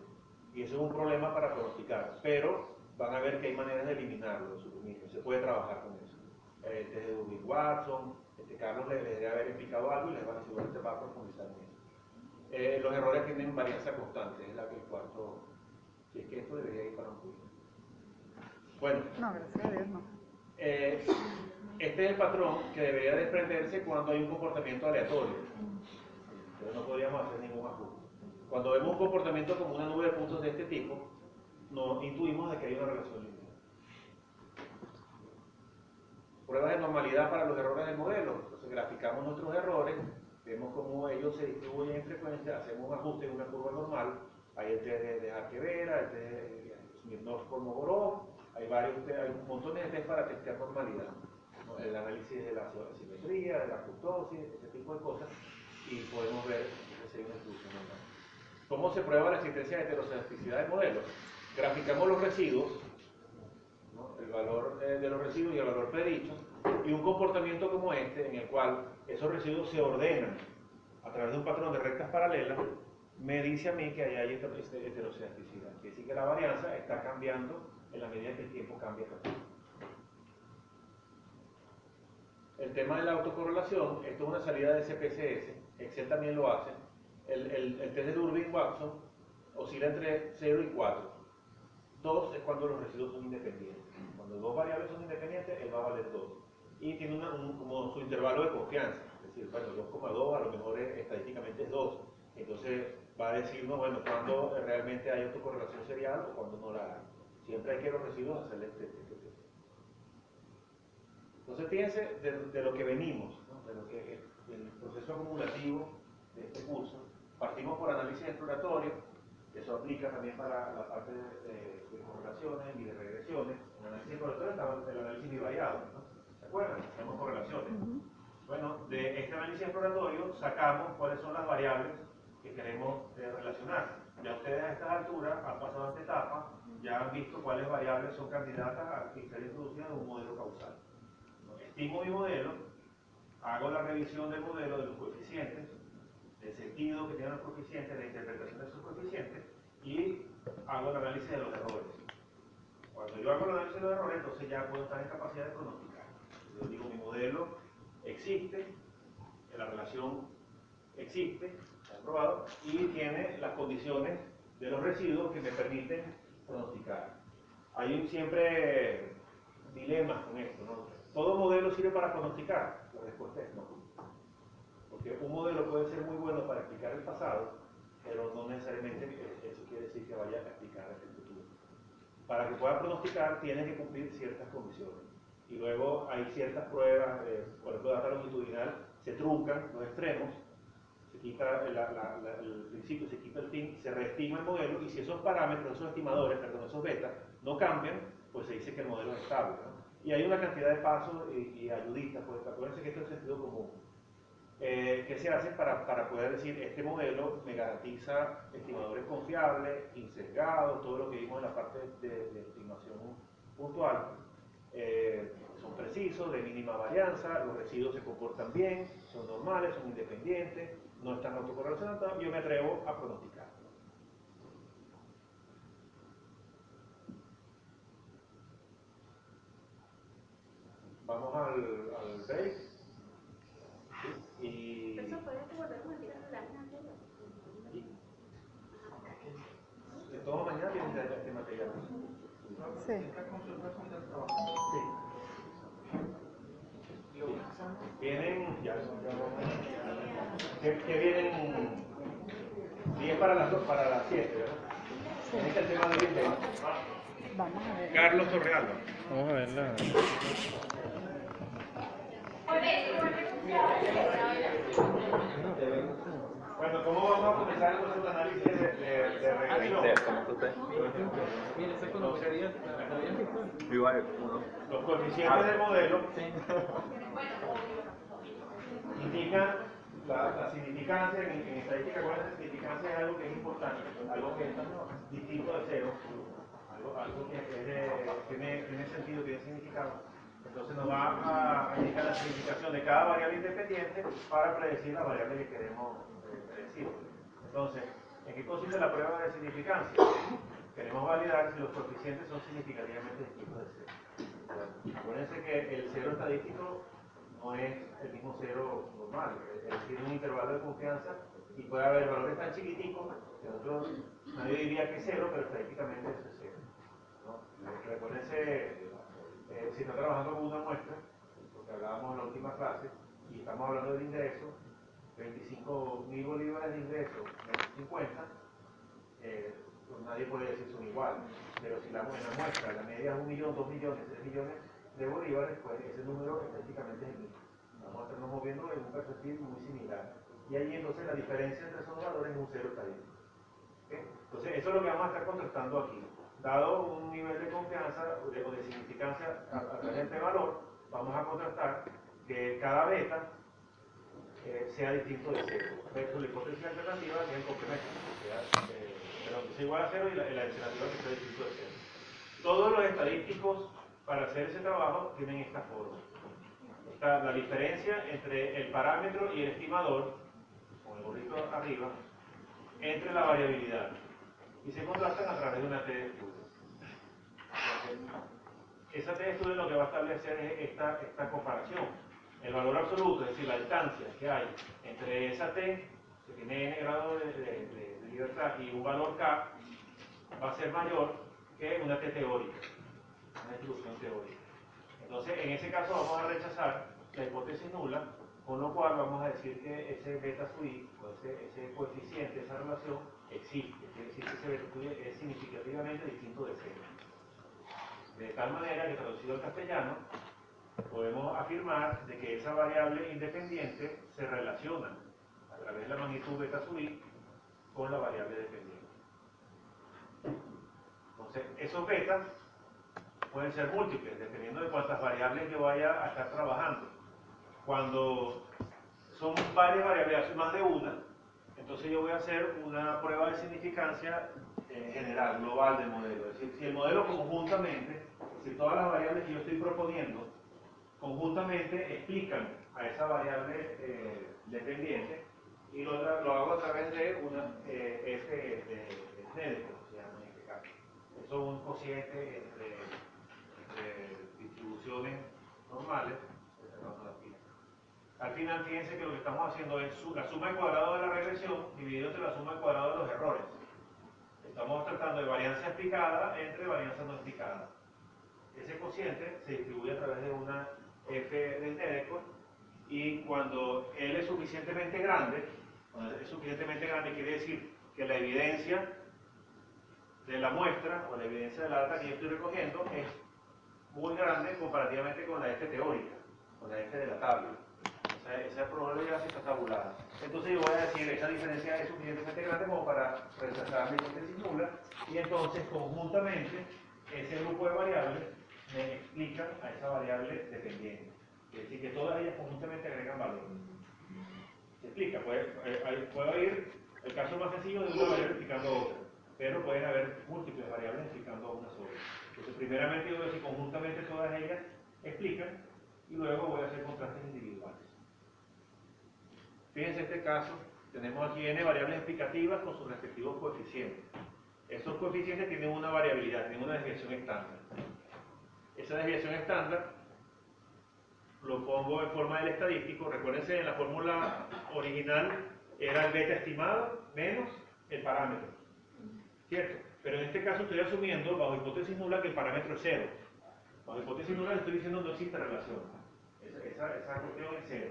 Speaker 2: Y eso es un problema para pronosticar, pero van a ver que hay maneras de eliminarlo, de. Se puede trabajar con eso. Eh, desde Dublin Watson, este Carlos les debe haber explicado algo y les van a seguramente va a profundizar en eso. Eh, los errores tienen varianza constante, es la que el cuarto, si es que esto debería ir para un quiz. Bueno,
Speaker 1: No, gracias a Dios no.
Speaker 2: eh, este es el patrón que debería desprenderse cuando hay un comportamiento aleatorio. Entonces no podríamos hacer ningún ajuste. Cuando vemos un comportamiento como una nube de puntos de este tipo, nos intuimos de que hay una relación lineal. Pruebas de normalidad para los errores del modelo. Entonces graficamos nuestros errores, vemos cómo ellos se distribuyen en frecuencia, hacemos un ajuste en una curva normal. Hay el test de, de Arquevera, el test de Smirnov Kolmogorov, hay varios, hay un montón de test para testear normalidad. ¿no? El análisis de la simetría, de la fructosis, ese tipo de cosas, y podemos ver que sería una distribución normal. ¿Cómo se prueba la existencia de heterocedasticidad del modelo? Graficamos los residuos, el valor eh, de los residuos y el valor predicho, y un comportamiento como este, en el cual esos residuos se ordenan a través de un patrón de rectas paralelas, me dice a mí que ahí hay heter- este- heteroscedasticidad. Quiere decir que la varianza está cambiando en la medida que el tiempo cambia. El tema de la autocorrelación, esto es una salida de SPSS, Excel también lo hace. El, el, el test de Durbin-Watson oscila entre 0 y 4. 2 es cuando los residuos son independientes. Cuando dos variables son independientes, él va a valer 2. Y tiene una- un- como su intervalo de confianza. Es decir, bueno, 2,2 a lo mejor es- estadísticamente es 2. Entonces va a decirnos, bueno, cuándo realmente hay autocorrelación serial o cuándo no la hay. Siempre hay que los residuos hacerle este, este test. Entonces fíjense de, de lo que venimos, ¿no? de lo que el proceso acumulativo de este curso. Partimos por análisis exploratorio, eso aplica también para la parte de, de- de correlaciones y de regresiones. En el análisis exploratorio estaba el análisis bivariado, ¿no? ¿se acuerdan? Hacemos correlaciones. Bueno, de este análisis exploratorio sacamos cuáles son las variables que queremos eh, relacionar. Ya ustedes a estas alturas han pasado esta etapa, ya han visto cuáles variables son candidatas a que ser introducidas en un modelo causal. Estimo mi modelo, hago la revisión del modelo de los coeficientes, del sentido que tienen los coeficientes, la interpretación de esos coeficientes y hago el análisis de los errores. Cuando yo hago el análisis de los errores, entonces ya puedo estar en capacidad de pronosticar. Yo digo, mi modelo existe, la relación existe, se ha probado, y tiene las condiciones de los residuos que me permiten pronosticar. Hay siempre dilemas con esto, ¿no? ¿Todo modelo sirve para pronosticar? La respuesta es no. Porque un modelo puede ser muy bueno para explicar el pasado, pero no necesariamente eso quiere decir que vaya a explicar el futuro. Para que pueda pronosticar, tiene que cumplir ciertas condiciones. Y luego hay ciertas pruebas, eh, por ejemplo, data longitudinal, se truncan los extremos, se quita el principio, se quita el fin, se reestima el modelo, y si esos parámetros, esos estimadores, perdón, esos betas, no cambian, pues se dice que el modelo es estable. Y hay una cantidad de pasos y, y ayuditas, pues acuérdense que esto es sentido común. Eh, ¿Qué se hace para, para poder decir, este modelo me garantiza estimadores confiables, insesgados, todo lo que vimos en la parte de, de estimación puntual? Eh, son precisos, de mínima varianza, los residuos se comportan bien, son normales, son independientes, no están autocorrelacionados, yo me atrevo a pronosticar. Vamos al, al break. Y,
Speaker 5: Eso
Speaker 2: de todo mañana este material.
Speaker 1: Sí.
Speaker 2: Sí. Vienen, ya, ya vamos. Que, que vienen 10 para las, dos- para las 7, ¿verdad? Este es el tema del video.
Speaker 1: Vamos a ver.
Speaker 2: Carlos Torrealba.
Speaker 3: Vamos a verla.
Speaker 2: Bueno, ¿cómo vamos a comenzar entonces el análisis de, de, de regresión?
Speaker 4: La la habían visto.
Speaker 3: Igual, uno.
Speaker 2: Los coeficientes del modelo indican la, significancia, en, en estadística, ¿cuál es la significancia? Es algo que es importante, algo que es distinto de cero, algo, algo que es de- tiene, tiene sentido, tiene significado. Entonces nos va a indicar la significación de cada variable independiente para predecir la variable que queremos eh, predecir. Entonces, ¿en qué consiste la prueba de significancia? Queremos validar si los coeficientes son significativamente distintos de cero. Acuérdense que el cero estadístico no es el mismo cero normal, él tiene un intervalo de confianza y puede haber valores tan chiquiticos que nosotros nadie diría que es cero, pero estadísticamente eso es cero. ¿no? Recuérdense, eh, si está trabajando con una muestra, porque hablábamos en la última clase, y estamos hablando del ingreso, 25 mil bolívares de ingreso menos 50, eh, pues nadie puede decir son iguales. Pero si la, en la muestra la media es 1 millón, 2 millones, 3 millones de bolívares, pues ese número estadísticamente es el mismo. Vamos a estarnos moviendo en un percentil muy similar. Y ahí entonces la diferencia entre esos valores es un cero estadístico. ¿Ok? Entonces eso es lo que vamos a estar contrastando aquí. Dado un nivel de confianza o de, de significancia a, través de este valor, vamos a contrastar que cada beta eh, sea distinto de cero. Versus la hipótesis alternativa que es el complemento, que sea, eh, que sea igual a cero y la, la alternativa que sea distinto de cero. Todos los estadísticos para hacer ese trabajo tienen esta forma. Está la diferencia entre el parámetro y el estimador, con el gorrito arriba, entre la variabilidad y se contrastan a través de una T de estudio. Esa T de estudio lo que va a establecer es esta, comparación. El valor absoluto, es decir, la distancia que hay entre esa T, que tiene n grado de- de- de libertad, y un valor K, va a ser mayor que una T teórica, una distribución teórica. Entonces, en ese caso vamos a rechazar la hipótesis nula, con lo cual vamos a decir que ese beta sub i, o ese, coeficiente, esa relación, existe. Quiere decir que ese beta sub i es significativamente distinto de cero. De tal manera que traducido al castellano, podemos afirmar de que esa variable independiente se relaciona a través de la magnitud beta sub i con la variable dependiente. Entonces, esos betas pueden ser múltiples, dependiendo de cuántas variables yo vaya a estar trabajando. Cuando son varias variables, más de una, entonces yo voy a hacer una prueba de significancia eh, general, global del modelo. Es decir, si el modelo conjuntamente, si todas las variables que yo estoy proponiendo, conjuntamente explican a esa variable eh, dependiente, y lo, lo hago a través de una eh, F de, de Snedeker, se llama en este caso. Eso es un cociente entre normales. pila. Al final, fíjense que lo que estamos haciendo es la suma al cuadrado de la regresión dividido entre la suma al cuadrado de los errores. Estamos tratando de varianza explicada entre varianza no explicada. Ese cociente se distribuye a través de una f de Snedeker y cuando L es suficientemente grande, cuando es suficientemente grande quiere decir que la evidencia de la muestra o la evidencia de la data que yo estoy recogiendo es muy grande comparativamente con la F teórica, con la F de la tabla. Esa, esa probabilidad está tabulada. Entonces yo voy a decir esa diferencia es suficientemente grande como para rechazar la hipótesis nula y entonces conjuntamente ese grupo de variables me explican a esa variable dependiente. Es decir, que todas ellas conjuntamente agregan valor. ¿Se explica? Puede, eh, puede haber el caso más sencillo de una variable explicando otra, pero pueden haber múltiples variables explicando una sola. Entonces, primeramente yo voy a decir conjuntamente todas ellas explican y luego voy a hacer contrastes individuales. Fíjense este caso, tenemos aquí n variables explicativas con sus respectivos coeficientes. Estos coeficientes tienen una variabilidad, tienen una desviación estándar. Esa desviación estándar lo pongo en forma del estadístico. Recuérdense, en la fórmula original era el beta estimado menos el parámetro. ¿Cierto? Pero en este caso estoy asumiendo, bajo hipótesis nula, que el parámetro es cero. Bajo hipótesis nula estoy diciendo no existe relación. Esa, esa, esa cuestión es cero.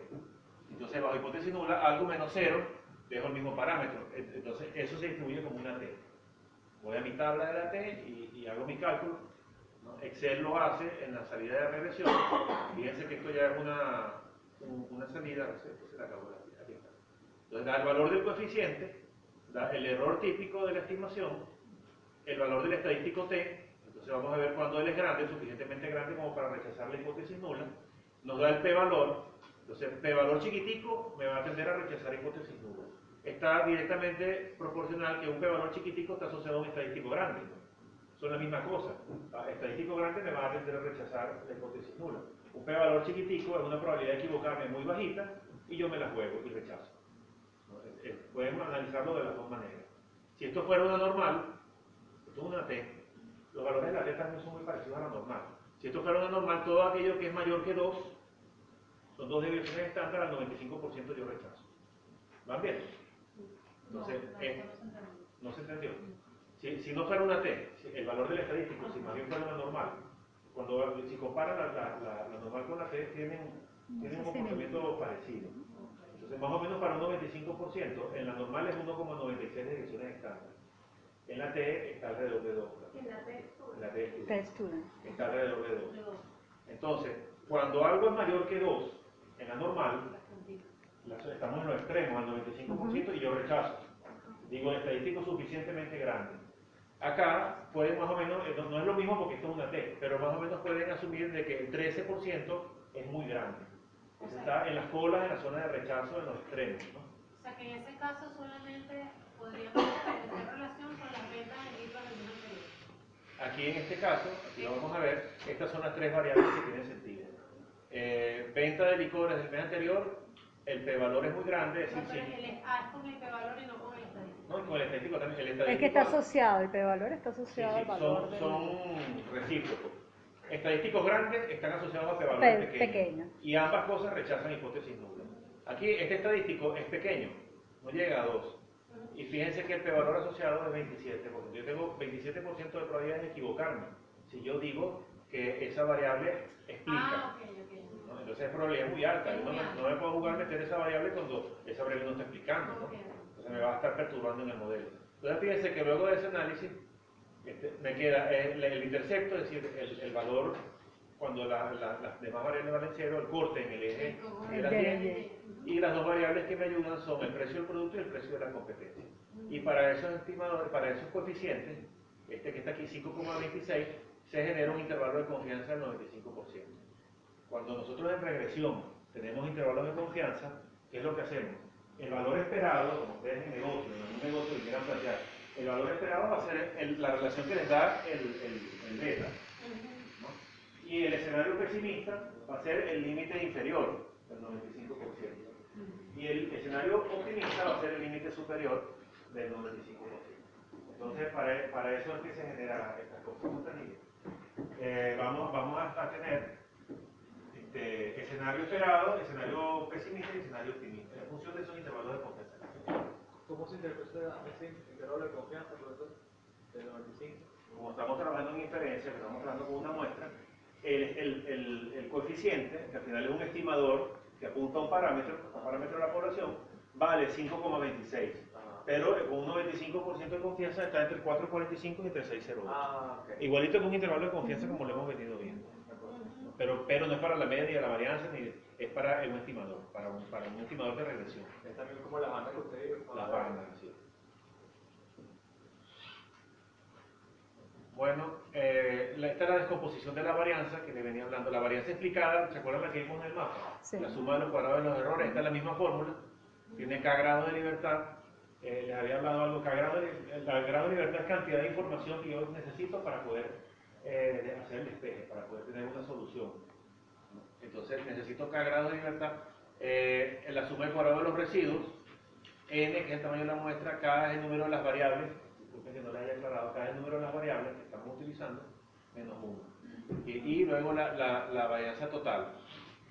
Speaker 2: Entonces, bajo hipótesis nula, algo menos cero, dejo el mismo parámetro. Entonces, eso se distribuye como una T. Voy a mi tabla de la T y, y hago mi cálculo. ¿no? Excel lo hace en la salida de regresión. Fíjense que esto ya es una, un- una salida, pues la- aquí está. Entonces da el valor del coeficiente, da el error típico de la estimación, el valor del estadístico T, entonces vamos a ver cuando él es grande, suficientemente grande como para rechazar la hipótesis nula, nos da el p-valor, entonces p-valor chiquitico me va a tender a rechazar hipótesis nula. Está directamente proporcional que un p-valor chiquitico está asociado a un estadístico grande. Son la misma cosa. Ah, Estadístico grande me va a tender a rechazar la hipótesis nula. Un p-valor chiquitico es una probabilidad de equivocarme muy bajita y yo me la juego y rechazo. Podemos analizarlo de las dos maneras. Si esto fuera una normal, esto es una T, los valores de la T también son muy parecidos a la normal. Si esto fuera una normal, todo aquello que es mayor que 2, son dos desviaciones estándar, al 95% yo rechazo. ¿Van bien? Entonces, eh, no se entendió. Si, si no fuera una T, el valor del estadístico, si más bien fuera una normal, cuando si comparan la, la- la- la normal con la T, tienen, tienen un comportamiento parecido. Entonces, más o menos para un 95%, en la normal es 1,96 desviaciones estándar. En la T está alrededor de 2.
Speaker 5: En la T.
Speaker 2: En la T student. está alrededor de 2. Entonces, cuando algo es mayor que 2, en la normal, la- estamos en los extremos, al 95%, y yo rechazo. Digo, el estadístico suficientemente grande. Acá pueden más o menos, eh, no, no es lo mismo porque esto es una T, pero más o menos pueden asumir de que el 13% es muy grande. Eso está en las colas, en la zona de rechazo, en los extremos. ¿no?
Speaker 6: O sea que en ese caso solamente podríamos establecer relación con las ventas libros anterior.
Speaker 2: Aquí en este caso, aquí lo vamos a ver, estas son las tres variables que tienen sentido. Eh, venta de licores del mes anterior el p-valor es muy grande, es
Speaker 6: No,
Speaker 2: decir,
Speaker 6: pero el A es con el p-valor y no con el estadístico.
Speaker 2: no, con el estadístico también, el
Speaker 1: Es
Speaker 2: estadístico...
Speaker 1: que está asociado, el p-valor está
Speaker 2: sí,
Speaker 1: asociado
Speaker 2: sí,
Speaker 1: al valor
Speaker 2: son,
Speaker 1: del
Speaker 2: son recíprocos. Estadísticos grandes están asociados a
Speaker 1: Pe-
Speaker 2: p-valores pequeños.
Speaker 1: pequeño.
Speaker 2: Y ambas cosas rechazan hipótesis nulas. Aquí este estadístico es pequeño, no llega a 2. Y fíjense que el p-valor asociado es 27%. Yo tengo 27% de probabilidad de equivocarme si yo digo que esa variable explica.
Speaker 6: Ah, ok, ok.
Speaker 2: ¿no? Entonces es probabilidad muy alta. Yo no, me, no me puedo jugar meter esa variable cuando esa variable no está explicando. ¿no? Entonces me va a estar perturbando en el modelo. Entonces fíjense que luego de ese análisis este, me queda el, el intercepto, es decir, el, el valor cuando la- la- las demás variables valen cero, el corte en el eje de 10,
Speaker 1: de-
Speaker 2: y las dos variables que me ayudan son el precio del producto y el precio de la competencia. Y para esos estimadores, para esos coeficientes, este que está aquí 5,26, se genera un intervalo de confianza del 95%. Cuando nosotros en regresión tenemos intervalos de confianza, ¿qué es lo que hacemos? El valor esperado, como ustedes en negocio, en un negocio que quieran plantear, el valor esperado va a ser el- la relación que les da el, el- el beta. Y el escenario pesimista va a ser el límite inferior del 95%. Y el escenario optimista va a ser el límite superior del 95%. Entonces, para, para eso es que se generan estas cosas. Eh, vamos, vamos a, a tener este, escenario esperado, escenario pesimista y escenario optimista, en función de esos intervalos de compensación.
Speaker 4: ¿Cómo se interpreta ese intervalo de confianza, profesor? Del 95.
Speaker 2: como estamos trabajando en inferencia, que estamos trabajando con una muestra, el, el- el- el coeficiente, que al final es un estimador que apunta a un parámetro, a un parámetro de la población, vale 5,26. Pero con un 95% de confianza está entre el 4,45 y entre 6,08.
Speaker 4: Ah, ok.
Speaker 2: Igualito que un intervalo de confianza como lo hemos venido viendo. Pero, pero no es para la media, la varianza, ni es para un estimador, para un, para un estimador de regresión.
Speaker 4: Es también como la banda que usted dijo.
Speaker 2: Las bandas, sí. Bueno, eh, la- esta es la descomposición de la varianza que le venía hablando. La varianza explicada, ¿se acuerdan la que vimos en el mapa?
Speaker 1: Sí.
Speaker 2: La suma de los cuadrados de los errores, esta es la misma fórmula. Tiene K grado de libertad. Eh, les había hablado algo, K grado de, el grado de libertad es cantidad de información que yo necesito para poder eh, hacer el despeje, para poder tener una solución. Entonces necesito K grado de libertad. Eh, en la suma de cuadrados de los residuos, n, que es el tamaño de la muestra, K es el número de las variables, que no les haya aclarado, el número de las variables que estamos utilizando, menos 1. Y, luego la, la, la varianza total,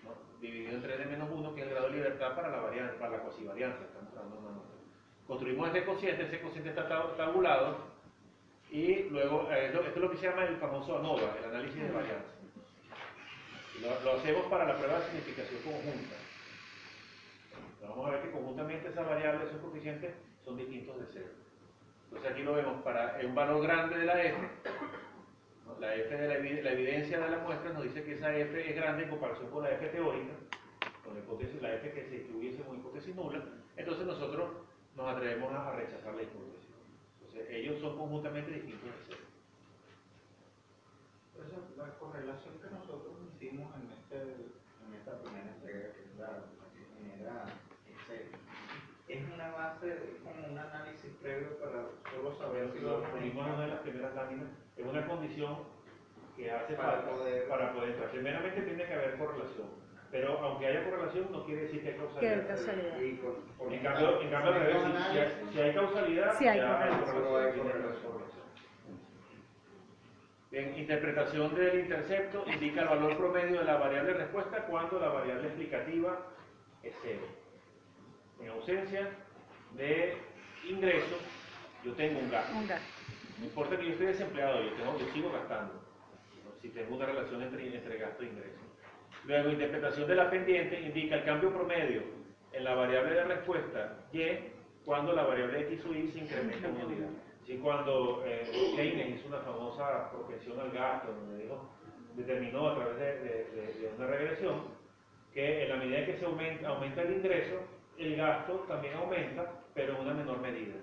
Speaker 2: ¿no? dividido entre n menos 1, que es el grado de libertad para la varianza, para la cosivarianza, estamos dando una muestra. Construimos este cociente, ese cociente está tab- tabulado, y luego, eh, esto es lo que se llama el famoso ANOVA, el análisis de varianza. Lo, lo hacemos para la prueba de significación conjunta. Vamos a ver que conjuntamente esas variables, esos coeficientes, son distintos de cero. Aquí lo vemos para un valor grande de la F. La F de la, evi- la evidencia de la muestra nos dice que esa F es grande en comparación con la F teórica, con la, hipótesis, la F que se distribuyese como hipótesis nula. Entonces nosotros nos atrevemos a rechazar la hipótesis. Entonces ellos son conjuntamente distintos de cero.
Speaker 7: Esa, la correlación que nosotros hicimos en, este, en esta primera entrega, que es la, la que genera Excel, es una base, de- como un análisis previo para solo saber si
Speaker 2: Lo pusimos en una de las primeras láminas, es una condición que hace
Speaker 7: Para
Speaker 2: falta
Speaker 7: poder-
Speaker 2: para poder entrar. Primeramente tiene que haber correlación, pero aunque haya correlación no quiere decir que hay
Speaker 1: Que
Speaker 2: causalidad.
Speaker 1: hay causalidad.
Speaker 7: Y por, por
Speaker 2: En cambio, en cambio al revés, si- si, hay,
Speaker 7: análisis,
Speaker 2: si hay causalidad,
Speaker 1: Sí hay
Speaker 2: ya
Speaker 7: hay correlación.
Speaker 2: Bien, interpretación del intercepto indica el valor promedio de la variable respuesta cuando la variable explicativa es cero. En ausencia de ingreso, yo tengo un gasto.
Speaker 1: Un gasto.
Speaker 2: No importa que yo esté desempleado, yo, tengo, yo sigo gastando. ¿no? Si tengo una relación entre, entre gasto e ingreso. Luego, interpretación de la pendiente indica el cambio promedio en la variable de respuesta y cuando la variable x o y se incrementa en unidad. Si cuando eh, Keynes hizo una famosa propensión al gasto, donde dijo, determinó a través de, de- de- de una regresión que en la medida que se aumenta, aumenta el ingreso, el gasto también aumenta, pero en una menor medida.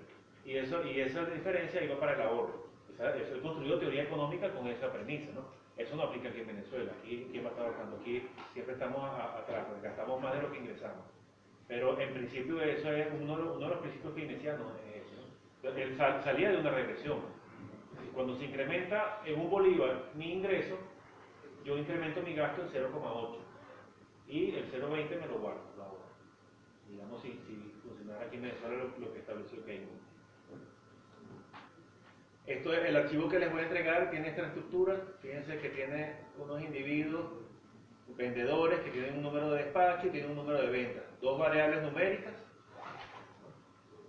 Speaker 2: Y, eso, y esa diferencia iba para el ahorro. O sea, he construido teoría económica con esa premisa. Eso no aplica aquí en Venezuela. Aquí, ¿quién va a estar ahorrando? Aquí siempre estamos atrás, gastamos más de lo que ingresamos. Pero en principio eso es uno, de los- principios keynesianos. sal- salía de una regresión. Cuando se incrementa en un bolívar mi ingreso, yo incremento mi gasto en 0,8 y el 0,20 me lo guardo. Digamos, si, si funcionara aquí en Venezuela lo, lo que estableció Keynes. Esto es el archivo que les voy a entregar, tiene esta estructura, fíjense que tiene unos individuos, vendedores que tienen un número de despacho y tienen un número de ventas, dos variables numéricas.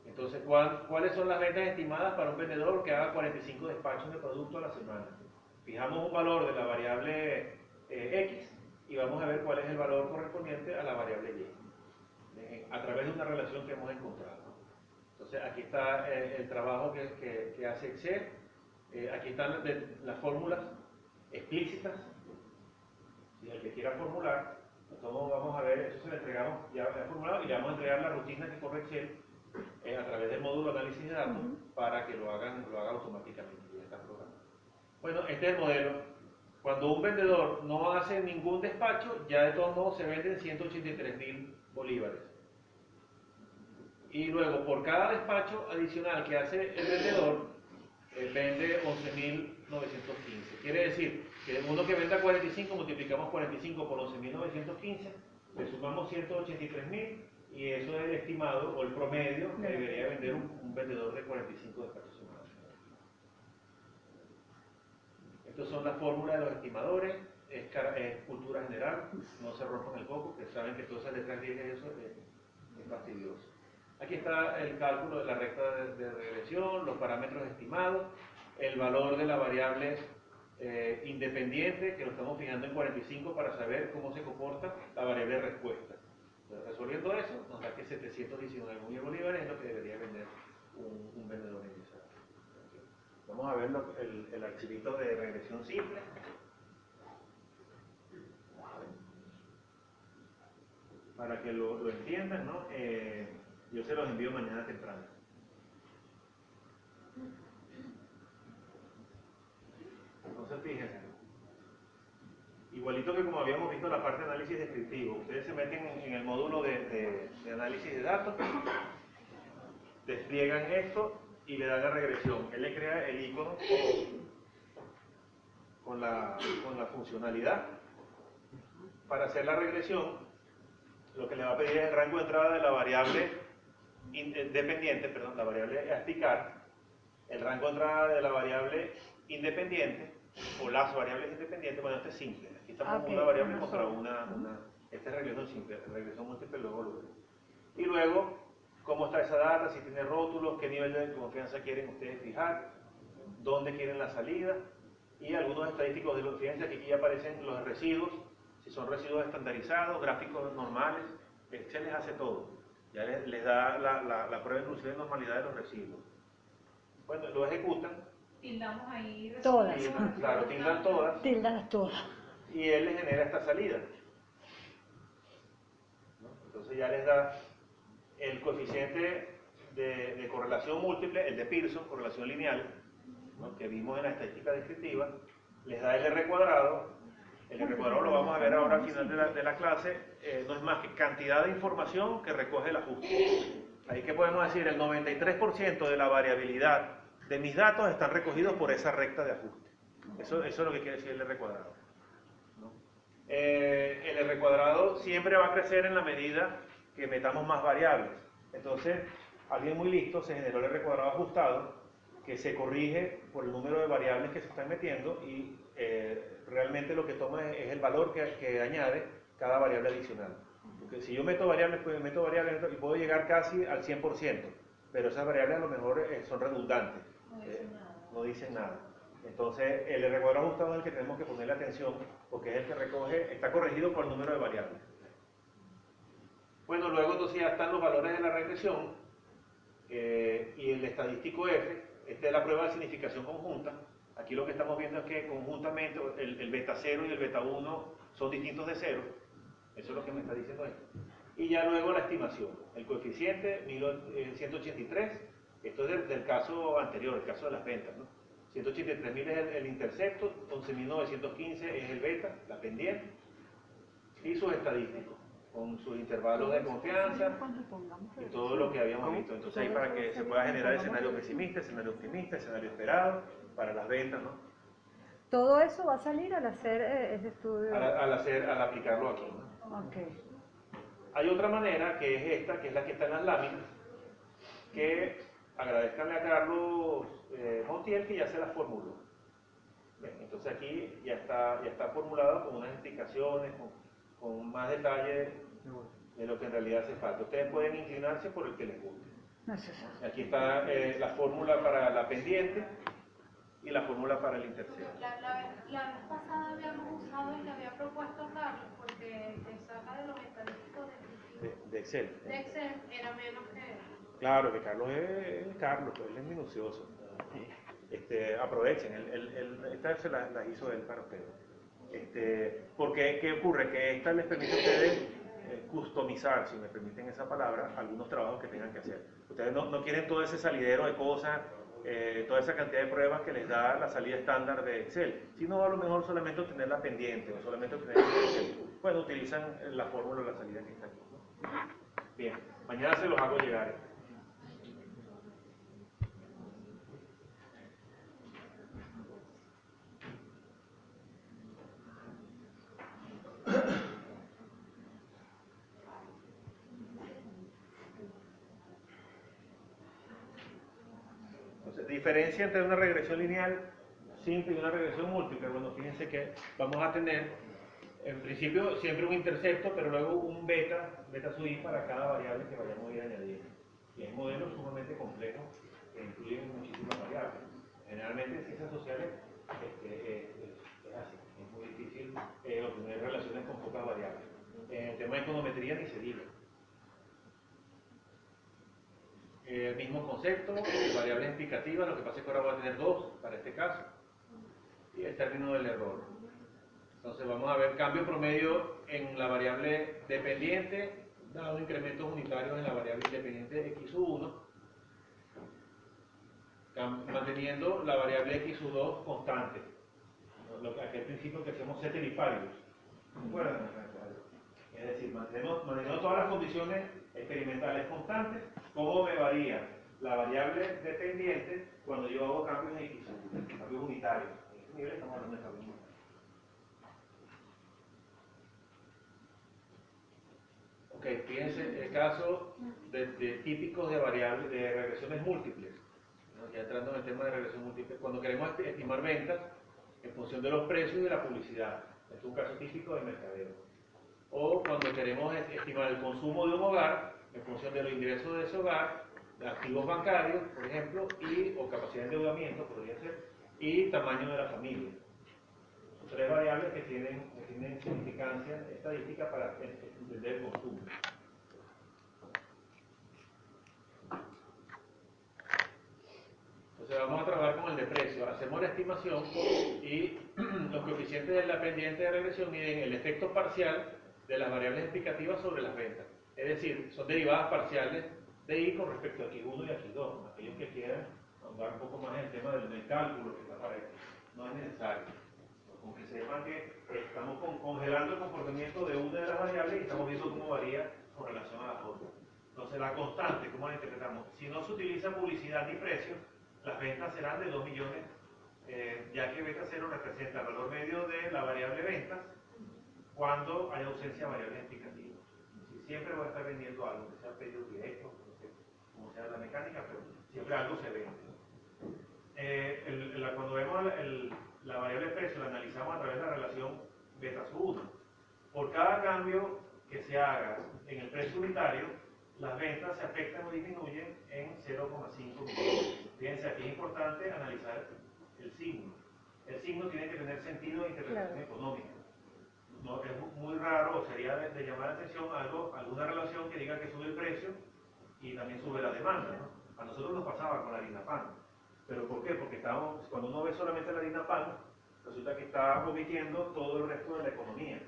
Speaker 2: Entonces, ¿cuál- ¿cuáles son las ventas estimadas para un vendedor que haga 45 despachos de producto a la semana? Fijamos un valor de la variable eh, X y vamos a ver cuál es el valor correspondiente a la variable Y, eh, a través de una relación que hemos encontrado. Entonces aquí está eh, el trabajo que, que- que hace Excel, Eh, aquí están las, de- las fórmulas explícitas, si el que quiera formular, entonces vamos a ver, eso se le entregamos ya formulado y le vamos a entregar la rutina que corre Excel a través del módulo de análisis de datos para que lo hagan lo haga automáticamente, ya está programado. Bueno, este es el modelo. Cuando un vendedor no hace ningún despacho, ya de todos modos se venden 183 mil bolívares. Y luego, por cada despacho adicional que hace el vendedor, eh, vende 11.915. Quiere decir que uno que venda 45, multiplicamos 45 por 11.915, le sumamos 183.000 y eso es el estimado o el promedio que debería vender un, un vendedor de 45 despachos semanales. Estas son las fórmulas de los estimadores, es, cultura general, no se rompan el coco, que saben que todas esas letras griegas eso es, es fastidioso. Aquí está el cálculo de la recta de, regresión, los parámetros estimados, el valor de la variable eh, independiente, que lo estamos fijando en 45 para saber cómo se comporta la variable respuesta. Resolviendo eso, nos da que 719 mil bolívares es lo que debería vender un, vendedor en. Vamos a ver el, el archivito de regresión simple. Para que lo, lo entiendan, ¿no? Eh, yo se los envío mañana temprano. Entonces, fíjense. Igualito que como habíamos visto la parte de análisis descriptivo, ustedes se meten en, el módulo de, análisis de datos, despliegan esto y le dan a regresión. Él le crea el icono con la, con la funcionalidad. Para hacer la regresión, lo que le va a pedir es el rango de entrada de la variable in- eh, dependiente, perdón, la variable a explicar, el rango de entrada de la variable independiente o las variables independientes, bueno, este es simple. Aquí estamos
Speaker 1: Ah, ok,
Speaker 2: una variable
Speaker 1: una
Speaker 2: contra una, una, esta es regresión simple, regresión múltiple, luego luego. Y luego, cómo está esa data, si tiene rótulos, qué nivel de confianza quieren ustedes fijar, dónde quieren la salida y algunos estadísticos de los fíjense que aquí ya aparecen los residuos, si son residuos estandarizados, gráficos normales, Excel les hace todo. Ya les, les da la, la, la prueba inclusive de normalidad de los residuos. Bueno, lo ejecutan
Speaker 6: Tildamos ahí.
Speaker 1: Todas.
Speaker 2: claro, tildan todas
Speaker 1: Tildas todas.
Speaker 2: y él les genera esta salida. ¿no? Entonces ya les da el coeficiente de, de correlación múltiple, el de Pearson, correlación lineal, ¿no? que vimos en la estadística descriptiva, les da el R cuadrado, el R cuadrado lo vamos a ver ahora al final de la, clase, eh, no es más que cantidad de información que recoge el ajuste. Ahí que podemos decir, el 93% de la variabilidad de mis datos están recogidos por esa recta de ajuste. Eso, es lo que quiere decir el R cuadrado. Eh, el R cuadrado siempre va a crecer en la medida que metamos más variables. Entonces, alguien muy listo se generó el R cuadrado ajustado, que se corrige por el número de variables que se están metiendo y eh, realmente lo que toma es, es el valor que, que añade cada variable adicional. Porque si yo meto variables, pues meto variables y puedo llegar casi al 100%, pero esas variables a lo mejor eh, son redundantes.
Speaker 6: No
Speaker 2: Eh,
Speaker 6: dicen nada.
Speaker 2: no dicen nada. Entonces, el R cuadrado ajustado es el que tenemos que ponerle atención, porque es el que recoge, está corregido por el número de variables. Bueno, luego entonces ya están los valores de la regresión eh, y el estadístico F, esta es la prueba de significación conjunta. Aquí lo que estamos viendo es que conjuntamente el, el beta 0 y el beta 1 son distintos de 0. Eso es lo que me está diciendo esto. Y ya luego la estimación. El coeficiente 1183, esto es del, del caso anterior, el caso de las ventas. ¿no? 183.000 es el, el intercepto, 11.915 es el beta, la pendiente, y sus estadísticos, con sus intervalos de confianza y todo lo que habíamos visto. Entonces ahí para que se pueda generar escenario pesimista, escenario optimista, escenario esperado para las ventas, ¿no?
Speaker 1: Todo eso va a salir al hacer eh, ese estudio.
Speaker 2: Al, al hacer, al aplicarlo aquí. ¿no?
Speaker 1: Ok.
Speaker 2: Hay otra manera que es esta, que es la que está en las láminas, que agradezcanle a Carlos eh, Montiel que ya se la formuló. Bien, entonces aquí ya está, ya está formulado con unas explicaciones, con, con más detalle de lo que en realidad hace falta. Ustedes pueden inclinarse por el que les guste. Aquí está eh, la fórmula para la pendiente y la fórmula para el intercedo.
Speaker 6: La, la, la vez pasada habíamos usado y le había propuesto a Carlos, porque te saca de los estadísticos de,
Speaker 2: De, de Excel.
Speaker 6: de Excel, era menos que...
Speaker 2: Claro que Carlos es Carlos, pues, él es minucioso. Este, aprovechen, él, él- él- esta se la, la hizo él para ustedes. Este, porque, ¿qué ocurre? Que esta les permite a ustedes eh, customizar, si me permiten esa palabra, algunos trabajos que tengan que hacer. Ustedes no, no quieren todo ese salidero de cosas, eh, toda esa cantidad de pruebas que les da la salida estándar de Excel, sino a lo mejor solamente obtenerla pendiente o solamente obtener Excel. Bueno, utilizan la fórmula de la salida que está aquí. Bien, mañana se los hago llegar. Entonces, diferencia entre una regresión lineal simple y una regresión múltiple. Bueno, fíjense que vamos a tener, en principio, siempre un intercepto, pero luego un beta, beta sub i para cada variable que vayamos a ir añadiendo. Y es un modelo sumamente complejo que incluye muchísimas variables. Generalmente en ciencias sociales este, es, es- es así, es muy difícil eh, obtener relaciones con pocas variables. En el tema de econometría ni se diga. Eh, el mismo concepto, eh, variables explicativas, lo que pasa es que ahora voy a tener dos para este caso, y el término del error. Entonces vamos a ver cambio promedio en la variable dependiente, dado incrementos unitarios en la variable independiente x1, cam- manteniendo la variable x2 constante. Lo que, aquel principio que hacemos ceteris paribus. ¿Se acuerdan? Es decir, mantenemos, manteniendo todas las condiciones experimentales constantes, ¿cómo me varía la variable dependiente cuando yo hago cambios cambios unitarios? En este nivel estamos hablando de cambios unitarios. Ok, fíjense el caso de, de típicos de variables, de regresiones múltiples. Ya entrando en el tema de regresión múltiple, cuando queremos esti- estimar ventas en función de los precios y de la publicidad. Este es un caso típico de mercadeo o cuando queremos es- estimar el consumo de un hogar en función de los ingresos de ese hogar, de activos bancarios, por ejemplo, y, o capacidad de endeudamiento, podría ser, y tamaño de la familia. Son tres variables que tienen, tienen significancia estadística para en- entender consumo. Entonces vamos a trabajar con el de precio. Hacemos la estimación y los coeficientes de la pendiente de regresión miden el efecto parcial de las variables explicativas sobre las ventas. Es decir, son derivadas parciales de I con respecto a X1 y a X2. Aquellos que quieran ahondar un poco más en el tema del, del cálculo que esto. No es necesario. Con que sepan que estamos con- congelando el comportamiento de una de las variables y estamos viendo cómo varía con relación a las otras. Entonces, la constante, ¿cómo la interpretamos? Si no se utiliza publicidad ni precio, las ventas serán de 2 millones, eh, ya que beta 0 representa el valor medio de la variable ventas cuando hay ausencia de variables explicativas. Si siempre voy a estar vendiendo algo, que sea pedido directo, cómo sea la mecánica, pero siempre algo se vende. Eh, el- la- cuando vemos el- la variable precio, la analizamos a través de la relación beta sub 1. Por cada cambio que se haga en el precio unitario, las ventas se afectan o disminuyen en 0,5 millones. Fíjense, aquí es importante analizar el signo. El signo tiene que tener sentido de interpretación
Speaker 1: Claro.
Speaker 2: económica. No, es mu- muy raro, sería de, llamar la atención algo, alguna relación que diga que sube el precio y también sube la demanda. ¿no? A nosotros nos pasaba con la harina pan. ¿Pero por qué? Porque estábamos, cuando uno ve solamente la harina pan, resulta que está omitiendo todo el resto de la economía.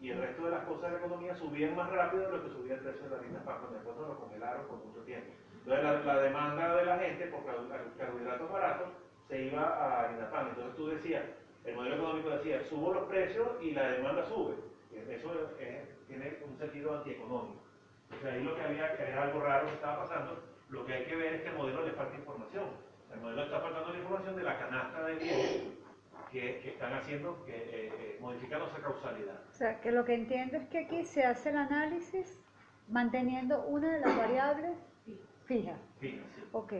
Speaker 2: Y el resto de las cosas de la economía subían más rápido de lo que subía el precio de la harina pan, cuando después nos lo congelaron por mucho tiempo. Entonces la, demanda de la gente por carbo- carbohidratos baratos se iba a harina pan. Entonces tú decías, el modelo económico decía, subo los precios y la demanda sube. Eso es- tiene un sentido antieconómico. O sea, ahí lo que había, que era algo raro que estaba pasando, lo que hay que ver es que al modelo le falta información. El modelo está faltando la información de la canasta de bienes que, que están haciendo, que, eh, eh, modificando esa causalidad.
Speaker 1: O sea, que lo que entiendo es que aquí se hace el análisis Manteniendo una de las variables fija.
Speaker 2: Fija, sí.
Speaker 1: Ok.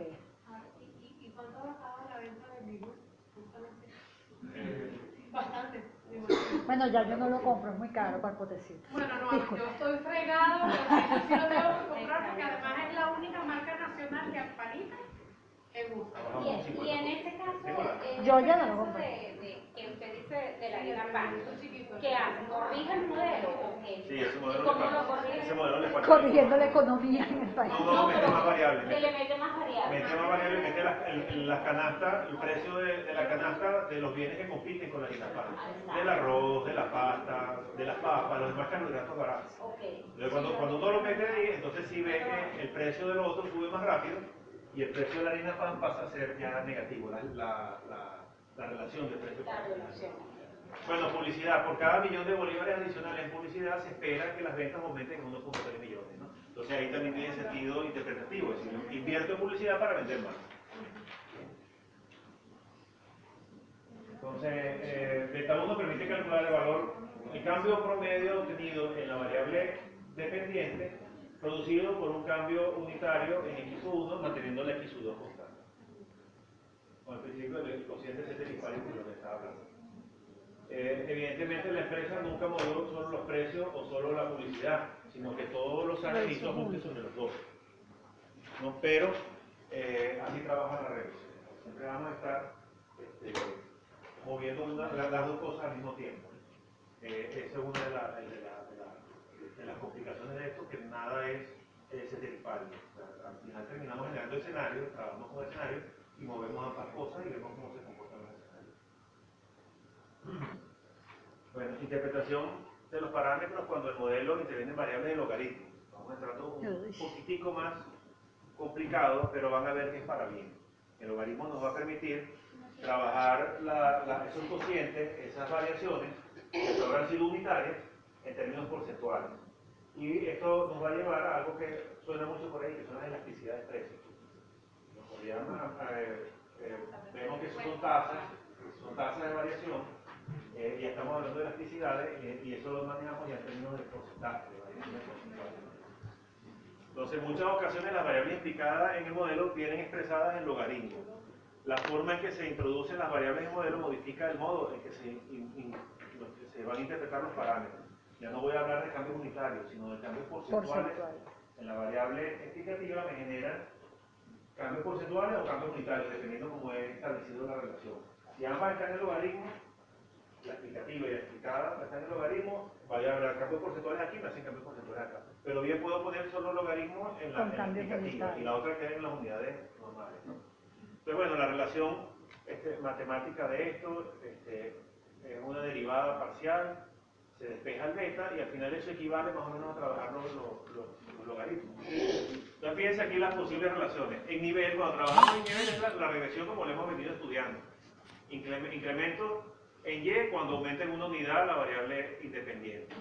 Speaker 6: Ah, ¿Y, y, y cuánto bajaba la venta de Vivo? Justamente.
Speaker 2: Eh,
Speaker 6: Bastante. me.
Speaker 1: Bueno, ya yo no lo compro, es muy caro para el potecito.
Speaker 6: Bueno, no, yo estoy fregada, pero sí, sí lo tengo que comprar porque además es la única marca nacional que actualiza que gusta.
Speaker 2: trabajamos
Speaker 8: Y,
Speaker 2: con
Speaker 8: y
Speaker 2: 50.
Speaker 8: en este caso, en
Speaker 1: Yo
Speaker 8: este
Speaker 1: ya no lo compro.
Speaker 8: de, de que usted dice de la harina pan. ¿qué hace? ¿Corrige el modelo o qué?
Speaker 2: Sí, ese
Speaker 8: ¿Y
Speaker 2: modelo
Speaker 8: cómo
Speaker 2: le
Speaker 8: lo
Speaker 2: falta.
Speaker 8: corrige?
Speaker 2: Ese modelo le falta.
Speaker 1: Corrigiendo la economía en el país.
Speaker 2: No, no, mete
Speaker 8: pero
Speaker 2: más variables.
Speaker 8: Que le
Speaker 2: Mete,
Speaker 8: mete más variables.
Speaker 2: mete más variables, mete las las canastas, el precio de, de la canasta de los bienes que compiten con la harina pan. Del arroz, de la pasta, de las papas, los demás carbohidratos baratos.
Speaker 8: Ok.
Speaker 2: Entonces, cuando, cuando uno lo mete ahí, entonces sí ve que el precio de lo otro sube más rápido y el precio de la harina pan pasa a ser ya negativo, la, la, la, la relación de precio. Bueno, publicidad. Por cada millón de bolívares adicionales en publicidad se espera que las ventas aumenten en 1.3 millones. ¿no? Entonces ahí también tiene sentido interpretativo, es decir, invierto en publicidad para vender más. Entonces, eh, beta 1 permite calcular el valor, el cambio promedio obtenido en la variable dependiente, producido por un cambio unitario en x1, manteniendo la x2 constante. Con el principio del cociente centrifugal de lo que estaba hablando. Eh, evidentemente la empresa nunca movió solo los precios o solo la publicidad, sino que todos los años hizo ajustes sobre los dos. ¿no? Pero eh, así trabaja la revisión. Siempre vamos a estar este, moviendo una- las dos cosas al mismo tiempo. Eh, esa es una de, la- de la- de la- de las complicaciones de esto, que nada es. O sea, al final terminamos generando escenarios, trabajamos con escenarios y movemos ambas cosas y vemos cómo se comportan los escenarios. Bueno, interpretación de los parámetros cuando el modelo interviene en variables de logaritmo. Vamos entrando un
Speaker 1: Uy.
Speaker 2: poquitico más complicado, pero van a ver que es para bien. El logaritmo nos va a permitir trabajar la- la- esos cocientes, esas variaciones, que habrán sido unitarias, en términos porcentuales. Y esto nos va a llevar a algo que suena mucho por ahí, que son las elasticidades de precios. Eh, eh, vemos que son tasas, son tasas de variación, eh, y estamos hablando de elasticidades, eh, y eso lo manejamos ya en términos de porcentaje, de variaciones porcentuales. Entonces, en muchas ocasiones las variables implicadas en el modelo vienen expresadas en logaritmos. La forma en que se introducen las variables en el modelo modifica el modo en que se, in- in- se van a interpretar los parámetros. Ya no voy a hablar de cambios unitarios, sino de cambios porcentuales.
Speaker 1: Porcentual.
Speaker 2: En la variable explicativa me generan cambios porcentuales o cambios unitarios, dependiendo cómo he establecido la relación. Si ambas están en el logaritmo, la explicativa y la explicada están en el logaritmo, vaya a haber cambios porcentuales aquí, me hacen cambios porcentuales acá. Pero bien puedo poner solo logaritmos en la, en la explicativa y la otra queda en las unidades normales. ¿no? Entonces, bueno, la relación este, matemática de esto este, es una derivada parcial, se despeja el beta y al final eso equivale más o menos a trabajar los, los- los- los logaritmos. Entonces, fíjense aquí las posibles relaciones. En nivel, cuando trabajamos en nivel, es la, la regresión como lo hemos venido estudiando. Increme- Incremento en Y cuando aumenta en una unidad la variable independiente.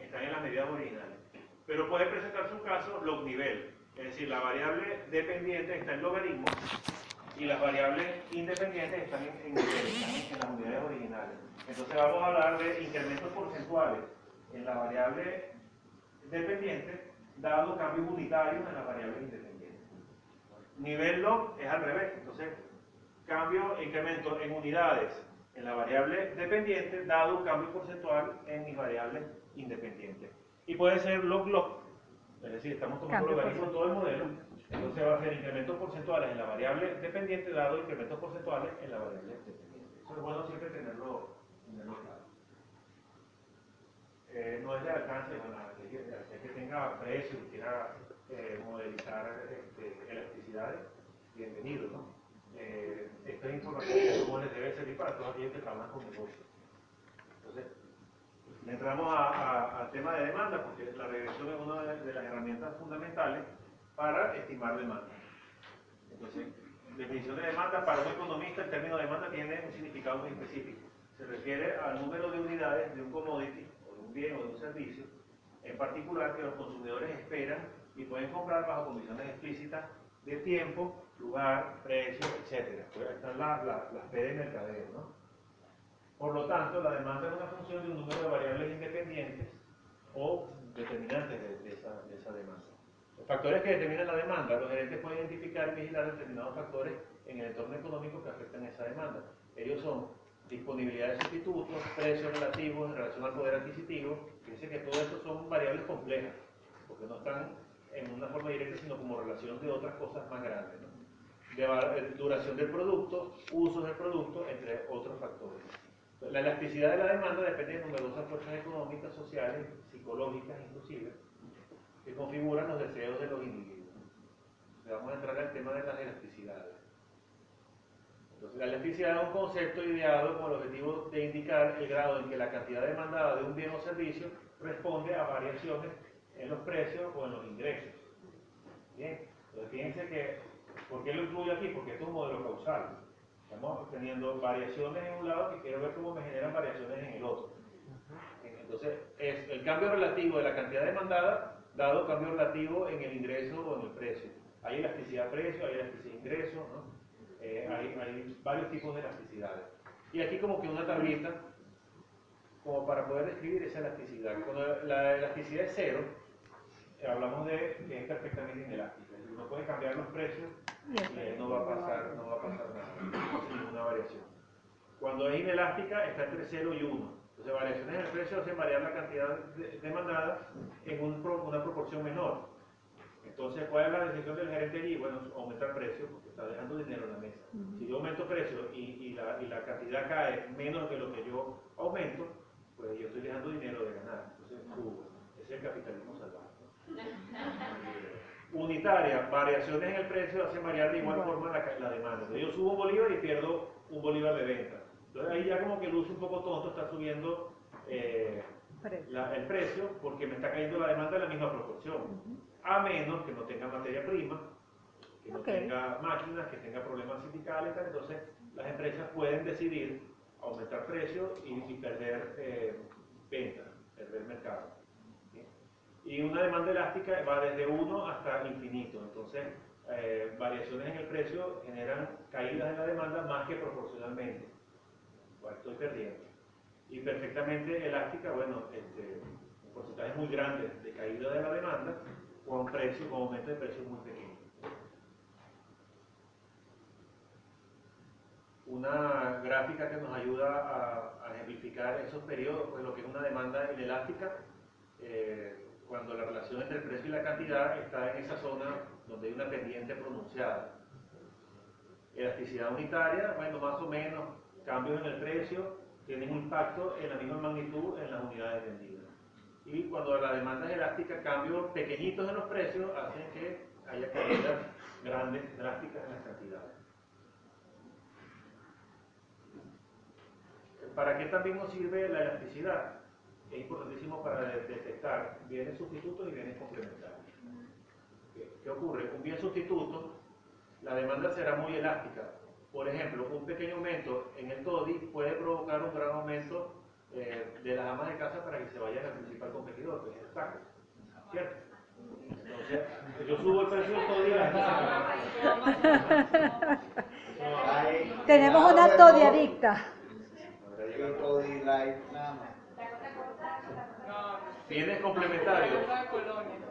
Speaker 2: Están en las medidas originales. Pero puede presentarse un caso log nivel, es decir, la variable dependiente está en logaritmo y las variables independientes están en, en nivel, están en las unidades originales. Entonces vamos a hablar de incrementos porcentuales en la variable dependiente, dado cambios unitarios en las variables independientes. Nivel log es al revés, entonces cambio, incremento en unidades en la variable dependiente, dado un cambio porcentual en mis variables independientes. Y puede ser log log, es decir, estamos tomando
Speaker 1: Cambio
Speaker 2: logaritmo todo el modelo, entonces va a ser incrementos porcentuales en la variable dependiente, dado incrementos porcentuales en la variable dependiente. Eso es bueno siempre tenerlo, tenerlo claro. No es de alcance, bueno, que, que tenga precio y quiera eh, modelizar este, elasticidades, bienvenido, ¿no? Eh, esta es información que les debe servir para todos aquellos que trabajan con negocios. Entonces, entramos a- al tema de demanda, porque la regresión es una de, de las herramientas fundamentales para estimar demanda. Entonces, definición de demanda, para un economista el término demanda tiene un significado muy específico. Se refiere al número de unidades de un commodity, bien o de un servicio, en particular que los consumidores esperan y pueden comprar bajo condiciones explícitas de tiempo, lugar, precio, etc. Pues están las, las, las P de mercadeo, ¿no? Por lo tanto, la demanda es una función de un número de variables independientes o determinantes de, de esa, de esa demanda. Factores que determinan la demanda. Los gerentes pueden identificar y vigilar determinados factores en el entorno económico que afectan esa demanda. Ellos son disponibilidad de sustitutos, precios relativos en relación al poder adquisitivo. Fíjense que todo esto son variables complejas, porque no están en una forma directa, sino como relación de otras cosas más grandes. ¿no? Eh, duración del producto, usos del producto, entre otros factores. La elasticidad de la demanda depende de numerosas fuerzas económicas, sociales, psicológicas inclusive, que configuran los deseos de los individuos. Vamos a entrar al tema de las elasticidades. La elasticidad es un concepto ideado con el objetivo de indicar el grado en que la cantidad demandada de un bien o servicio responde a variaciones en los precios o en los ingresos. Bien, entonces fíjense que, ¿por qué lo incluyo aquí? Porque esto es un modelo causal. Estamos teniendo variaciones en un lado que quiero ver cómo me generan variaciones en el otro. Entonces, es el cambio relativo de la cantidad demandada dado cambio relativo en el ingreso o en el precio. Hay elasticidad precio, hay elasticidad ingreso, ¿no? Eh, hay, hay varios tipos de elasticidades. Y aquí como que una tablita como para poder describir esa elasticidad. Cuando la elasticidad es cero, eh, hablamos de que es perfectamente inelástica. Uno puede cambiar los precios
Speaker 1: Y
Speaker 2: eh, no va a pasar, no va a pasar nada, ninguna variación. Cuando es inelástica está entre 0 y 1. Entonces variaciones en el precio hacen variar la cantidad de- demandada en un una proporción menor. Entonces, ¿cuál es la decisión del gerente allí? Bueno, aumentar precio porque está dejando dinero en la mesa. Si yo aumento precio y, y la, y la cantidad cae menos de lo que yo aumento, pues yo estoy dejando dinero de ganar. Entonces, subo. Es el capitalismo salvaje. Unitaria, variaciones en el precio hacen variar de igual forma la, demanda. Entonces, yo subo un bolívar y pierdo un bolívar de venta. Entonces ahí ya como que luce un poco tonto, está subiendo eh, la- el precio porque me está cayendo la demanda en la misma proporción. A menos que no tenga materia prima, que no tenga máquinas, que tenga problemas sindicales, tal. entonces las empresas pueden decidir aumentar precios y, y perder eh, ventas, perder mercado. ¿sí? Y una demanda elástica va desde 1 hasta infinito, entonces eh, variaciones en el precio generan caídas en la demanda más que proporcionalmente. Bueno, estoy perdiendo. Y perfectamente elástica, bueno, este, un porcentaje muy grande de caída de la demanda con precio, con aumento de precios muy pequeño. Una gráfica que nos ayuda a, a ejemplificar esos periodos, pues lo que es una demanda inelástica, eh, cuando la relación entre el precio y la cantidad está en esa zona donde hay una pendiente pronunciada. Elasticidad unitaria, bueno, más o menos, cambios en el precio tienen impacto en la misma magnitud en las unidades vendidas. Y cuando la demanda es elástica, cambios pequeñitos en los precios hacen que haya caídas grandes, drásticas en las cantidades. ¿Para qué también nos sirve la elasticidad? Es importantísimo para de- detectar bienes sustitutos y bienes complementarios. ¿Qué, qué ocurre? Un bien sustituto, la demanda será muy elástica. Por ejemplo, un pequeño aumento en el TODI puede provocar un gran aumento eh, de las amas de casa para que se vayan al principal competidor, que es el taco. ¿Cierto? Entonces, yo subo el precio se queda.
Speaker 1: Tenemos una todiadicta.
Speaker 7: Y Toddy Light nada más.
Speaker 2: Bienes complementarios.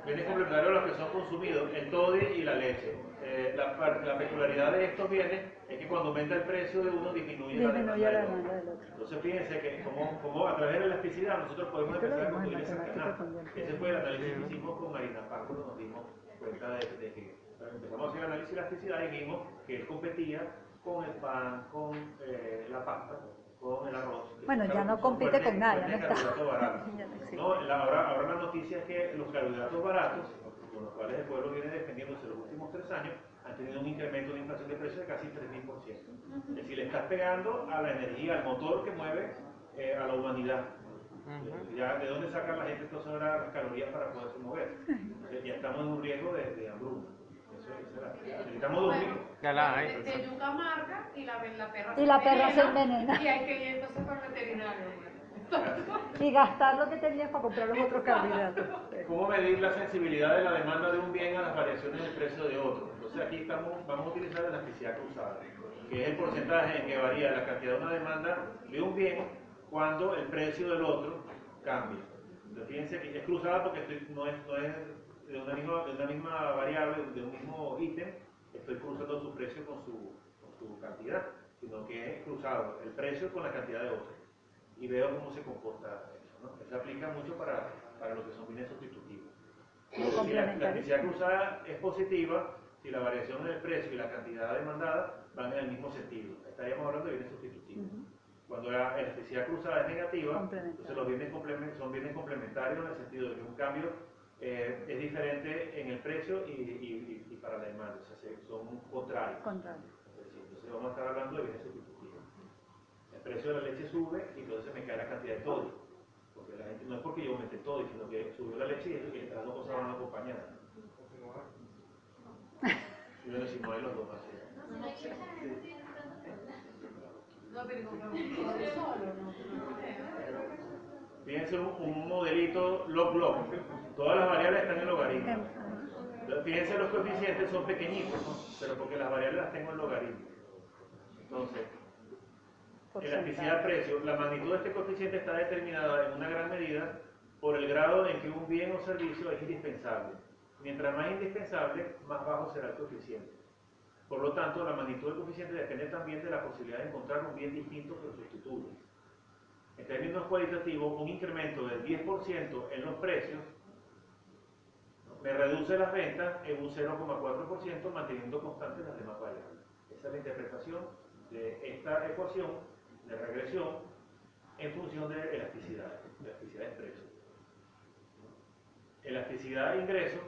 Speaker 2: Bienes complementarios a los que son consumidos, el toddy y la leche. Eh, la, peculiaridad de estos bienes es que cuando aumenta el precio de uno disminuye, la demanda
Speaker 1: Disminuye la
Speaker 2: del otro.
Speaker 1: demanda del otro.
Speaker 2: Entonces fíjense que como, como a través de la elasticidad nosotros podemos empezar a construir esa
Speaker 1: también.
Speaker 2: Ese fue el análisis que hicimos con Marina cuando nos dimos cuenta de, de que empezamos a hacer el análisis de elasticidad y vimos que él competía con el pan, con eh, la pasta, con el arroz.
Speaker 1: Bueno, ya no compite
Speaker 2: fuertes-
Speaker 1: con nadie,
Speaker 2: fuertes
Speaker 1: no está.
Speaker 2: carbohidratos baratos.
Speaker 1: Ya no existe.
Speaker 2: No, la- ahora, ahora la noticia es que los carbohidratos baratos, con los cuales el pueblo viene defendiéndose los últimos tres años, han tenido un incremento de inflación de precios de casi 3.000%. Es decir, le estás pegando a la energía, al motor que mueve eh, a la humanidad. Ya, ¿De dónde sacan la gente entonces ahora las calorías para poderse mover? Entonces, ya estamos en un riesgo de, de hambruna. Necesitamos dormir.
Speaker 3: Ya la hay.
Speaker 6: De, yuca y la, la perra
Speaker 1: Y la perra se envenena.
Speaker 6: Y hay que ir entonces para el veterinario.
Speaker 1: Y gastar lo que tenías para comprar los otros carbohidratos.
Speaker 2: ¿Cómo medir la sensibilidad de la demanda de un bien a las variaciones del precio de otro? Entonces aquí estamos, vamos a utilizar la elasticidad cruzada, que es el porcentaje en que varía la cantidad de una demanda de un bien cuando el precio del otro cambia. Entonces, fíjense que es cruzada porque estoy- no es, no es de una misma, de una misma variable, de un mismo ítem, estoy cruzando su precio con su, con su cantidad, sino que he cruzado el precio con la cantidad de otro. Y veo cómo se comporta eso. ¿no? Eso aplica mucho para, para lo que son bienes sustitutivos. Si la, la cruzada es positiva, si la variación en el precio y la cantidad demandada van en el mismo sentido. Estaríamos hablando de bienes sustitutivos. Cuando la electricidad cruzada es negativa, entonces los bienes son bienes complementarios en el sentido de que un cambio eh, es diferente en el precio y, y- y- y para la demanda, o sea, se- son contrarios. Entonces vamos a estar hablando de bienes sustitutivos. El precio de la leche sube y entonces me cae la cantidad de todo. Porque la gente no es porque yo aumente todo, sino que subió la leche y, y las dos cosas van acompañadas. Y bueno, si no hay los dos así.
Speaker 6: No, pero compramos solo, ¿no?
Speaker 2: Fíjense un, un modelito log-log. Todas las variables están en logaritmo. Fíjense los coeficientes son pequeñitos, ¿no? pero porque las variables las tengo en logaritmo. Entonces, elasticidad precio, la magnitud de este coeficiente está determinada en una gran medida por el grado en que un bien o servicio es indispensable. Mientras más indispensable, más bajo será el coeficiente. Por lo tanto, la magnitud del coeficiente depende también de la posibilidad de encontrar un bien distinto que lo sustituya. En términos cualitativos, un incremento del 10% en los precios me reduce las ventas en un 0,4% manteniendo constantes las demás variables. Esa es la interpretación de esta ecuación de regresión en función de elasticidad, elasticidad de precio. Elasticidad de ingreso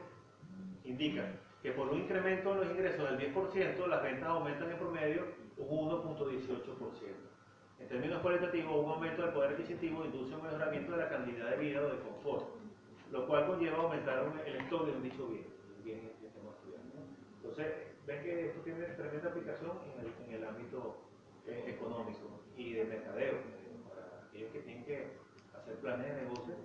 Speaker 2: indica que por un incremento en los ingresos del 10%, las ventas aumentan en promedio un 1.18%. En términos cualitativos, un aumento del poder adquisitivo induce un mejoramiento de la calidad de vida o de confort, lo cual conlleva aumentar un- el stock de un dicho bien, bien. Entonces, ven que esto tiene tremenda aplicación en el, en el ámbito eh, económico y de mercadeo, para aquellos que tienen que hacer planes de negocio.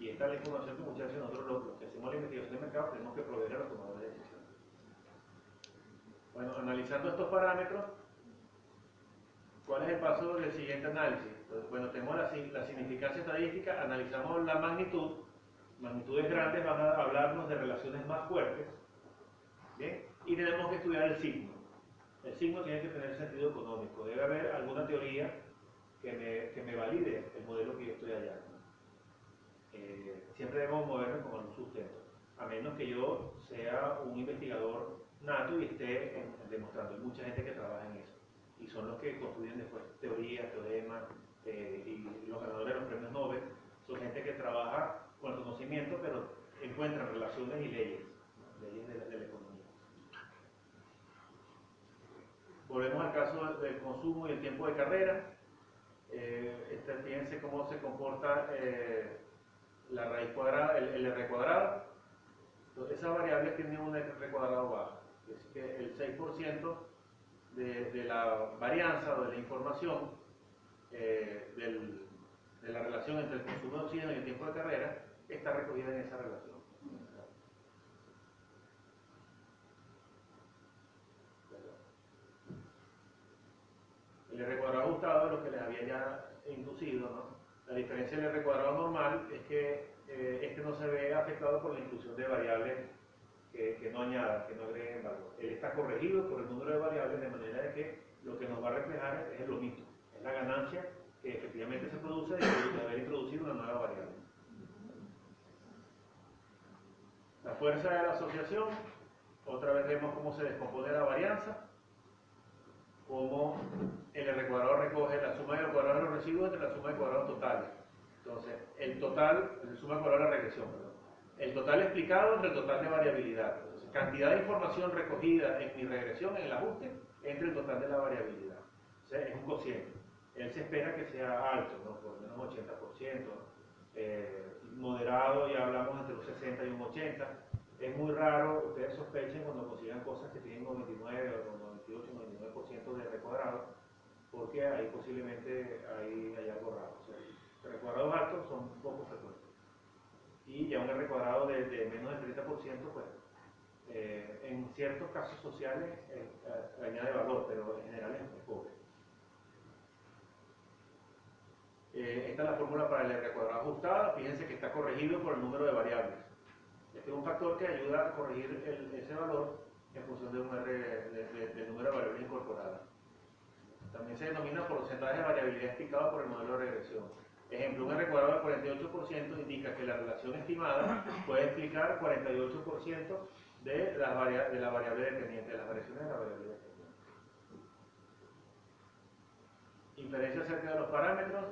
Speaker 2: Y esta es la información que muchas veces nosotros los, los que hacemos la investigación de mercado tenemos que proveer a los tomadores de decisiones. Bueno, analizando estos parámetros, ¿Cuál es el paso del siguiente análisis? Bueno, tenemos la, si- la significancia estadística, analizamos la magnitud. Magnitudes grandes van a hablarnos de relaciones más fuertes. ¿bien? Y tenemos que estudiar el signo. El signo tiene que tener sentido económico. Debe haber alguna teoría que me, que me valide el modelo que yo estoy hallando. Eh, siempre debemos movernos con algún sustento. A menos que yo sea un investigador nato y esté demostrando. Hay mucha gente que trabaja en eso y son los que construyen después teorías, teoremas eh, y los ganadores de los premios Nobel son gente que trabaja con el conocimiento pero encuentran relaciones y leyes, leyes de la, economía. Volvemos al caso del- consumo y el tiempo de carrera. Eh, este, fíjense cómo se comporta eh, la raíz cuadrada, el, R cuadrado. Entonces, esas variables tienen un R cuadrado bajo. Es que el 6% de, de la varianza o de la información eh, del- de la relación entre el consumo de oxígeno y el tiempo de carrera está recogida en esa relación. El R cuadrado ajustado, lo que les había ya inducido, ¿no? La diferencia del R cuadrado normal es que eh, este no se ve afectado por la inclusión de variables que, que no añadan, que no agreguen valor. Él está corregido por el número de variables de manera lo que nos va a reflejar es lo mismo, es la ganancia que efectivamente se produce de haber introducido una nueva variable. La fuerza de la asociación, otra vez vemos cómo se descompone la varianza, cómo el R cuadrado recoge la suma de los cuadrados de los residuos entre la suma de cuadrados totales. Entonces, el total, la suma de cuadrados de la regresión, perdón. El total explicado entre el total de variabilidad. Cantidad de información recogida en mi regresión, en el ajuste, entre el total de la variabilidad. Es un cociente. Él se espera que sea alto, por lo menos 80%. eh, moderado, ya hablamos entre un 60 y un 80. Es muy raro, ustedes sospechen cuando consigan cosas que tienen 99 o 98, 99% de R cuadrado, porque ahí posiblemente hay, hay algo raro. R cuadrados altos son poco frecuentes. Y ya un R cuadrado de menos del 30%, pues eh, en ciertos casos sociales eh, eh, añade valor, pero en general es, pobre. Eh, esta es la fórmula para el R cuadrado ajustada. Fíjense que está corregido por el número de variables. Este es un factor que ayuda a corregir ese valor en función de un de- de- número de variables incorporadas. También se denomina porcentaje de variabilidad explicado por el modelo de regresión. Ejemplo, un R cuadrado del 48% indica que la relación estimada puede explicar 48% de, las varia- de la variable dependiente, de las variaciones de la variable dependiente. Inferencia acerca de los parámetros.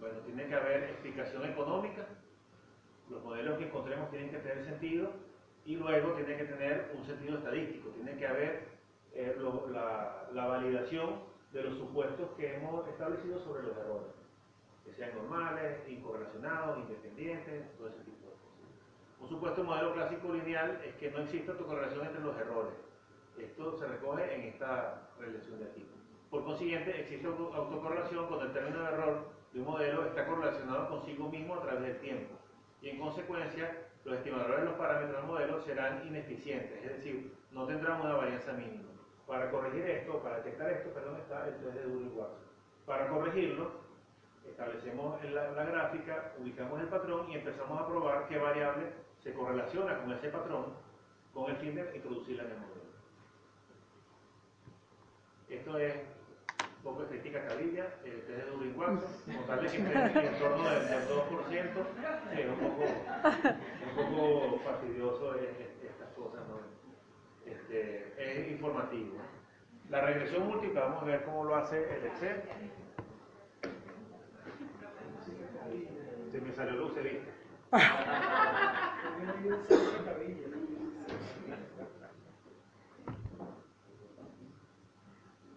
Speaker 2: Bueno, tiene que haber explicación económica. Los modelos que encontremos tienen que tener sentido y luego tiene que tener un sentido estadístico. Tiene que haber eh, la, la validación de los supuestos que hemos establecido sobre los errores. Que sean normales, incorrelacionados, independientes, todo ese tipo. Un supuesto modelo clásico lineal es que no exista autocorrelación entre los errores. Esto se recoge en esta relación de aquí. Por consiguiente, existe auto- autocorrelación cuando el término de error de un modelo está correlacionado consigo mismo a través del tiempo. Y en consecuencia, los estimadores de los parámetros del modelo serán ineficientes, es decir, no tendrán una varianza mínima. Para corregir esto, para detectar esto, perdón, está el 3 de Dewey-Watson. Para corregirlo, establecemos la, la gráfica, ubicamos el patrón y empezamos a probar qué variable se correlaciona con ese patrón con el fin de introducirla en el modelo. Esto es un poco crítica cabilla, el test de Durin Watson, tal de que en torno del, del 2%, es un poco, un poco fastidioso es- es- estas cosas, ¿no? Este, es informativo. La regresión múltiple, vamos a ver cómo lo hace el Excel. Se me salió luz, ¿viste?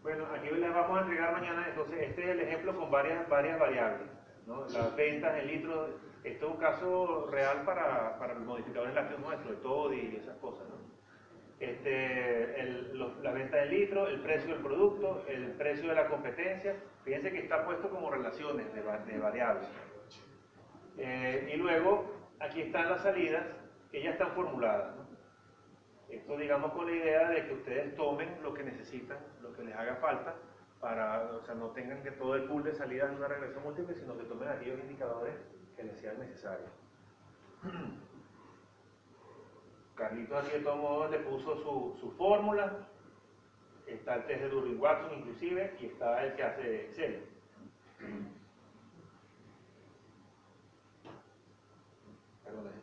Speaker 2: Bueno, aquí les vamos a entregar mañana, entonces este es el ejemplo con varias, varias variables, ¿no? Las ventas en litros, esto es un caso real para, para los modificadores lácteos nuestros, el TODI y esas cosas, ¿no? Este, el, los- la venta en litro, el precio del producto, el precio de la competencia, fíjense que está puesto como relaciones de, de variables. Eh, y luego, aquí están las salidas que ya están formuladas. Esto digamos con la idea de que ustedes tomen lo que necesitan, lo que les haga falta, para, o sea, no tengan que todo el pool de salidas en una regresión múltiple, sino que tomen aquellos indicadores que les sean necesarios. Carlitos aquí de todos modos le puso su, su fórmula, está el test de Durin-Watson inclusive, y está el que hace Excel.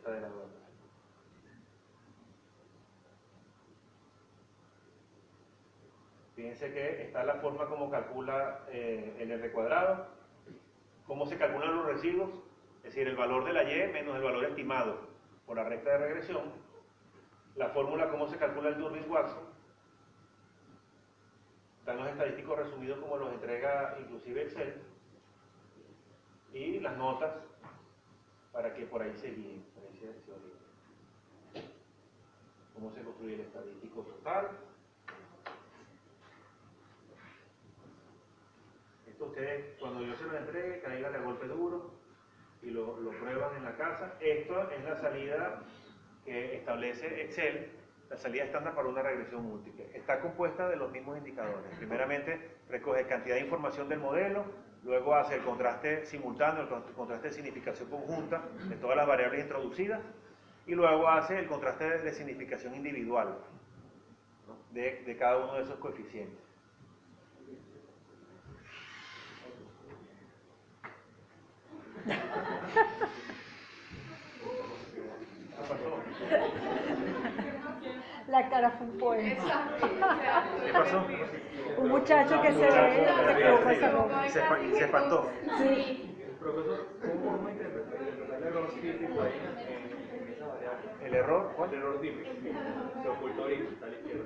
Speaker 2: De la otra. Fíjense que está la forma como calcula eh, el R cuadrado, cómo se calculan los residuos, es decir, el valor de la Y menos el valor estimado por la recta de regresión, la fórmula cómo se calcula el Durbin-Watson, están los estadísticos resumidos como los entrega inclusive Excel, y las notas para que por ahí se guíen, se, se orienten. Cómo se construye el estadístico total. Esto ustedes, cuando yo se lo entregue, caigan a golpe duro y lo, lo prueban en la casa. Esto es la salida que establece Excel, la salida estándar para una regresión múltiple. Está compuesta de los mismos indicadores. Primeramente, recoge cantidad de información del modelo, luego hace el contraste simultáneo, el con- contraste de significación conjunta de todas las variables introducidas, y luego hace el contraste de, de significación individual ¿no? de, de cada uno de esos coeficientes. ¿Qué pasó?
Speaker 1: La cara fue un poema.
Speaker 2: ¿Qué pasó?
Speaker 1: Un muchacho que se ve, se esa.
Speaker 2: Y espantó.
Speaker 1: Sí.
Speaker 3: Profesor, ¿cómo interpretar el error típico ahí en, en esa variable?
Speaker 2: ¿El error?
Speaker 3: El
Speaker 2: ¿Cuál?
Speaker 3: error típico. Se ocultó ahorita, está a la izquierda.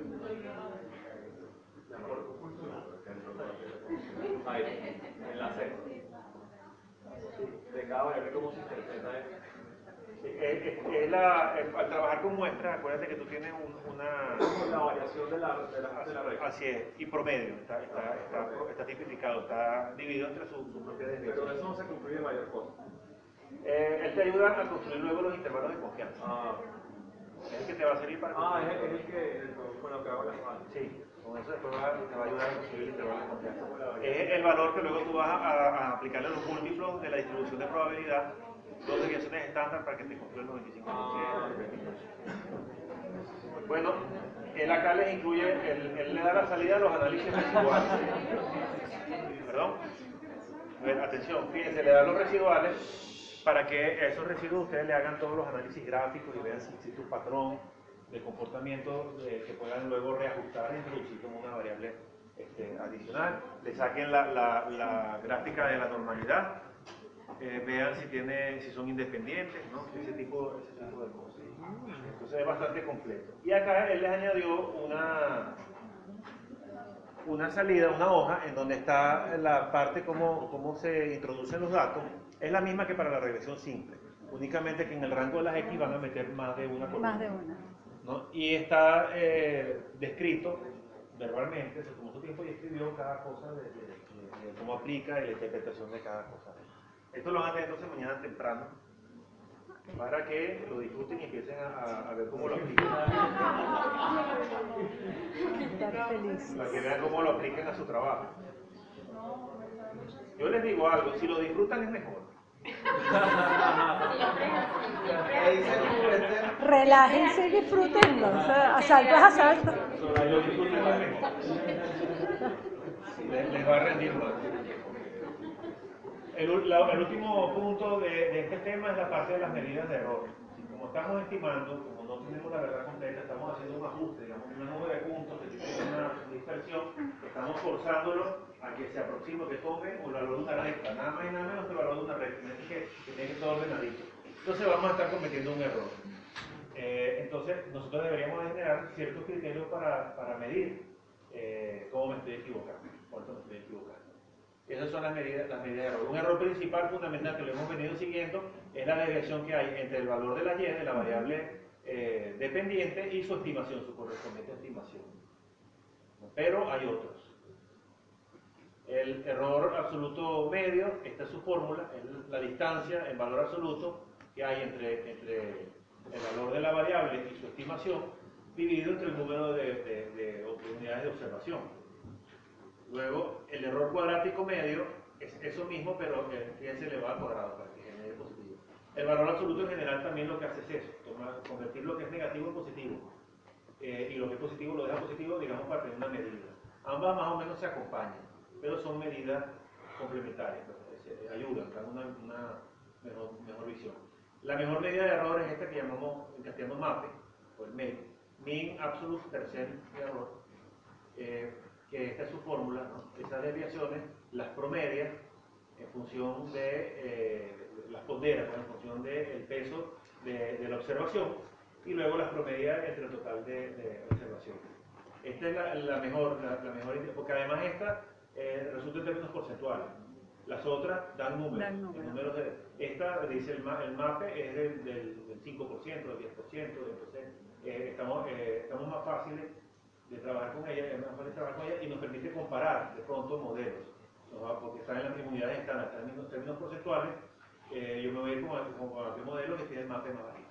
Speaker 3: Ahí, en la C. De cada variable, ¿cómo se interpreta eso?
Speaker 2: Es la, es- al trabajar con muestras, acuérdate que tú tienes un- una...
Speaker 3: La variación de la, de la, de la regla.
Speaker 2: Así es, y promedio, está, está, está, está tipificado, está dividido entre sus su propias
Speaker 3: Pero eso no se concluye mayor cosa.
Speaker 2: Eh, él te ayuda a construir luego los intervalos de confianza.
Speaker 3: Ah,
Speaker 2: Es el que te va a servir para
Speaker 3: ah es, el- es el que, lo que hago las manos.
Speaker 2: Sí, con eso después va- te va a ayudar a construir el intervalo de confianza. Es el valor que luego tú vas a, a- a aplicarle a los múltiplos de la distribución de probabilidad dos desviaciones estándar para que te cumpla el 95%. Bueno, él acá les incluye, él, él le da la salida a los análisis residuales. Perdón. Ver, atención, fíjense, le da los residuales para que esos residuos ustedes le hagan todos los análisis gráficos y vean si existe un patrón de comportamiento que puedan luego reajustar e introducir como una variable este, adicional. Le saquen la, la- la gráfica de la normalidad, eh, vean si, tiene, si son independientes, ¿no? ese, tipo, ese tipo de cosas. Entonces es bastante completo. Y acá él les añadió una, una salida, una hoja, en donde está la parte cómo, cómo se introducen los datos. Es la misma que para la regresión simple, únicamente que en el rango de las X van a meter más de una columna.
Speaker 1: Más de una.
Speaker 2: ¿no? Y está eh, descrito verbalmente, se tomó su tiempo y escribió cada cosa de, de- de- de cómo aplica y la interpretación de cada cosa. Esto lo van a tener entonces mañana temprano para que lo disfruten y empiecen a, a- a ver cómo lo aplican. Para que vean cómo lo aplican a su trabajo. Yo les digo algo, si lo disfrutan es mejor.
Speaker 1: Relájense y disfrútenlo. O sea, asalto es asalto.
Speaker 2: Si lo disfrutan es mejor. Les, les va a rendir más. El, último punto de, este tema es la parte de las medidas de error. Como estamos estimando, como no tenemos la verdad completa, estamos haciendo un ajuste, digamos, una nube de puntos que tiene una dispersión, estamos forzándolo a que se aproxime, que tome el valor de una recta, nada más y nada menos que el valor de una recta, que, tiene que estar ordenadito. Entonces vamos a estar cometiendo un error. Eh, entonces nosotros deberíamos de generar ciertos criterios para, para medir eh, cómo me estoy equivocando, cuánto me estoy equivocando. Esas son las medidas, las medidas de error. Un error principal fundamental que lo hemos venido siguiendo es la desviación que hay entre el valor de la y, de la variable eh, dependiente, y su estimación, su correspondiente estimación. Pero hay otros. El error absoluto medio, esta es su fórmula, es la distancia en valor absoluto que hay entre, el valor de la variable y su estimación, dividido entre el número de, de- de unidades de observación. Luego, el error cuadrático medio es eso mismo, pero eh, fíjense elevado al cuadrado para que genere positivo. El valor absoluto en general también lo que hace es eso, toma- convertir lo que es negativo en positivo. Eh, y lo que es positivo lo deja positivo, digamos, para tener una medida. Ambas más o menos se acompañan, pero son medidas complementarias, pues, se ayudan, dan una, mejor, mejor visión. La mejor medida de error es esta que llamamos en castellano MAPE, o el MEP, Mean Absolute Percent Error, eh, que esta es su fórmula, ¿no? esas desviaciones las promedias en función de, eh, las ponderas, ¿no? en función del peso de, de la observación, y luego las promedias entre el total de, de observaciones. Esta es la, la mejor, la, la mejor, porque además esta eh, resulta en términos porcentuales. Las otras dan números.
Speaker 1: Dan números.
Speaker 2: números de, esta dice el, el MAPE es del, del, del 5%, del 10%, entonces eh, estamos, eh, estamos más fáciles de trabajar con ella, es más fácil trabajar con ella y nos permite comparar de pronto modelos, porque están en las mismas unidades están en términos, porcentuales, eh, yo me voy a ir con, con, con modelo que tiene el MAPE más bajito.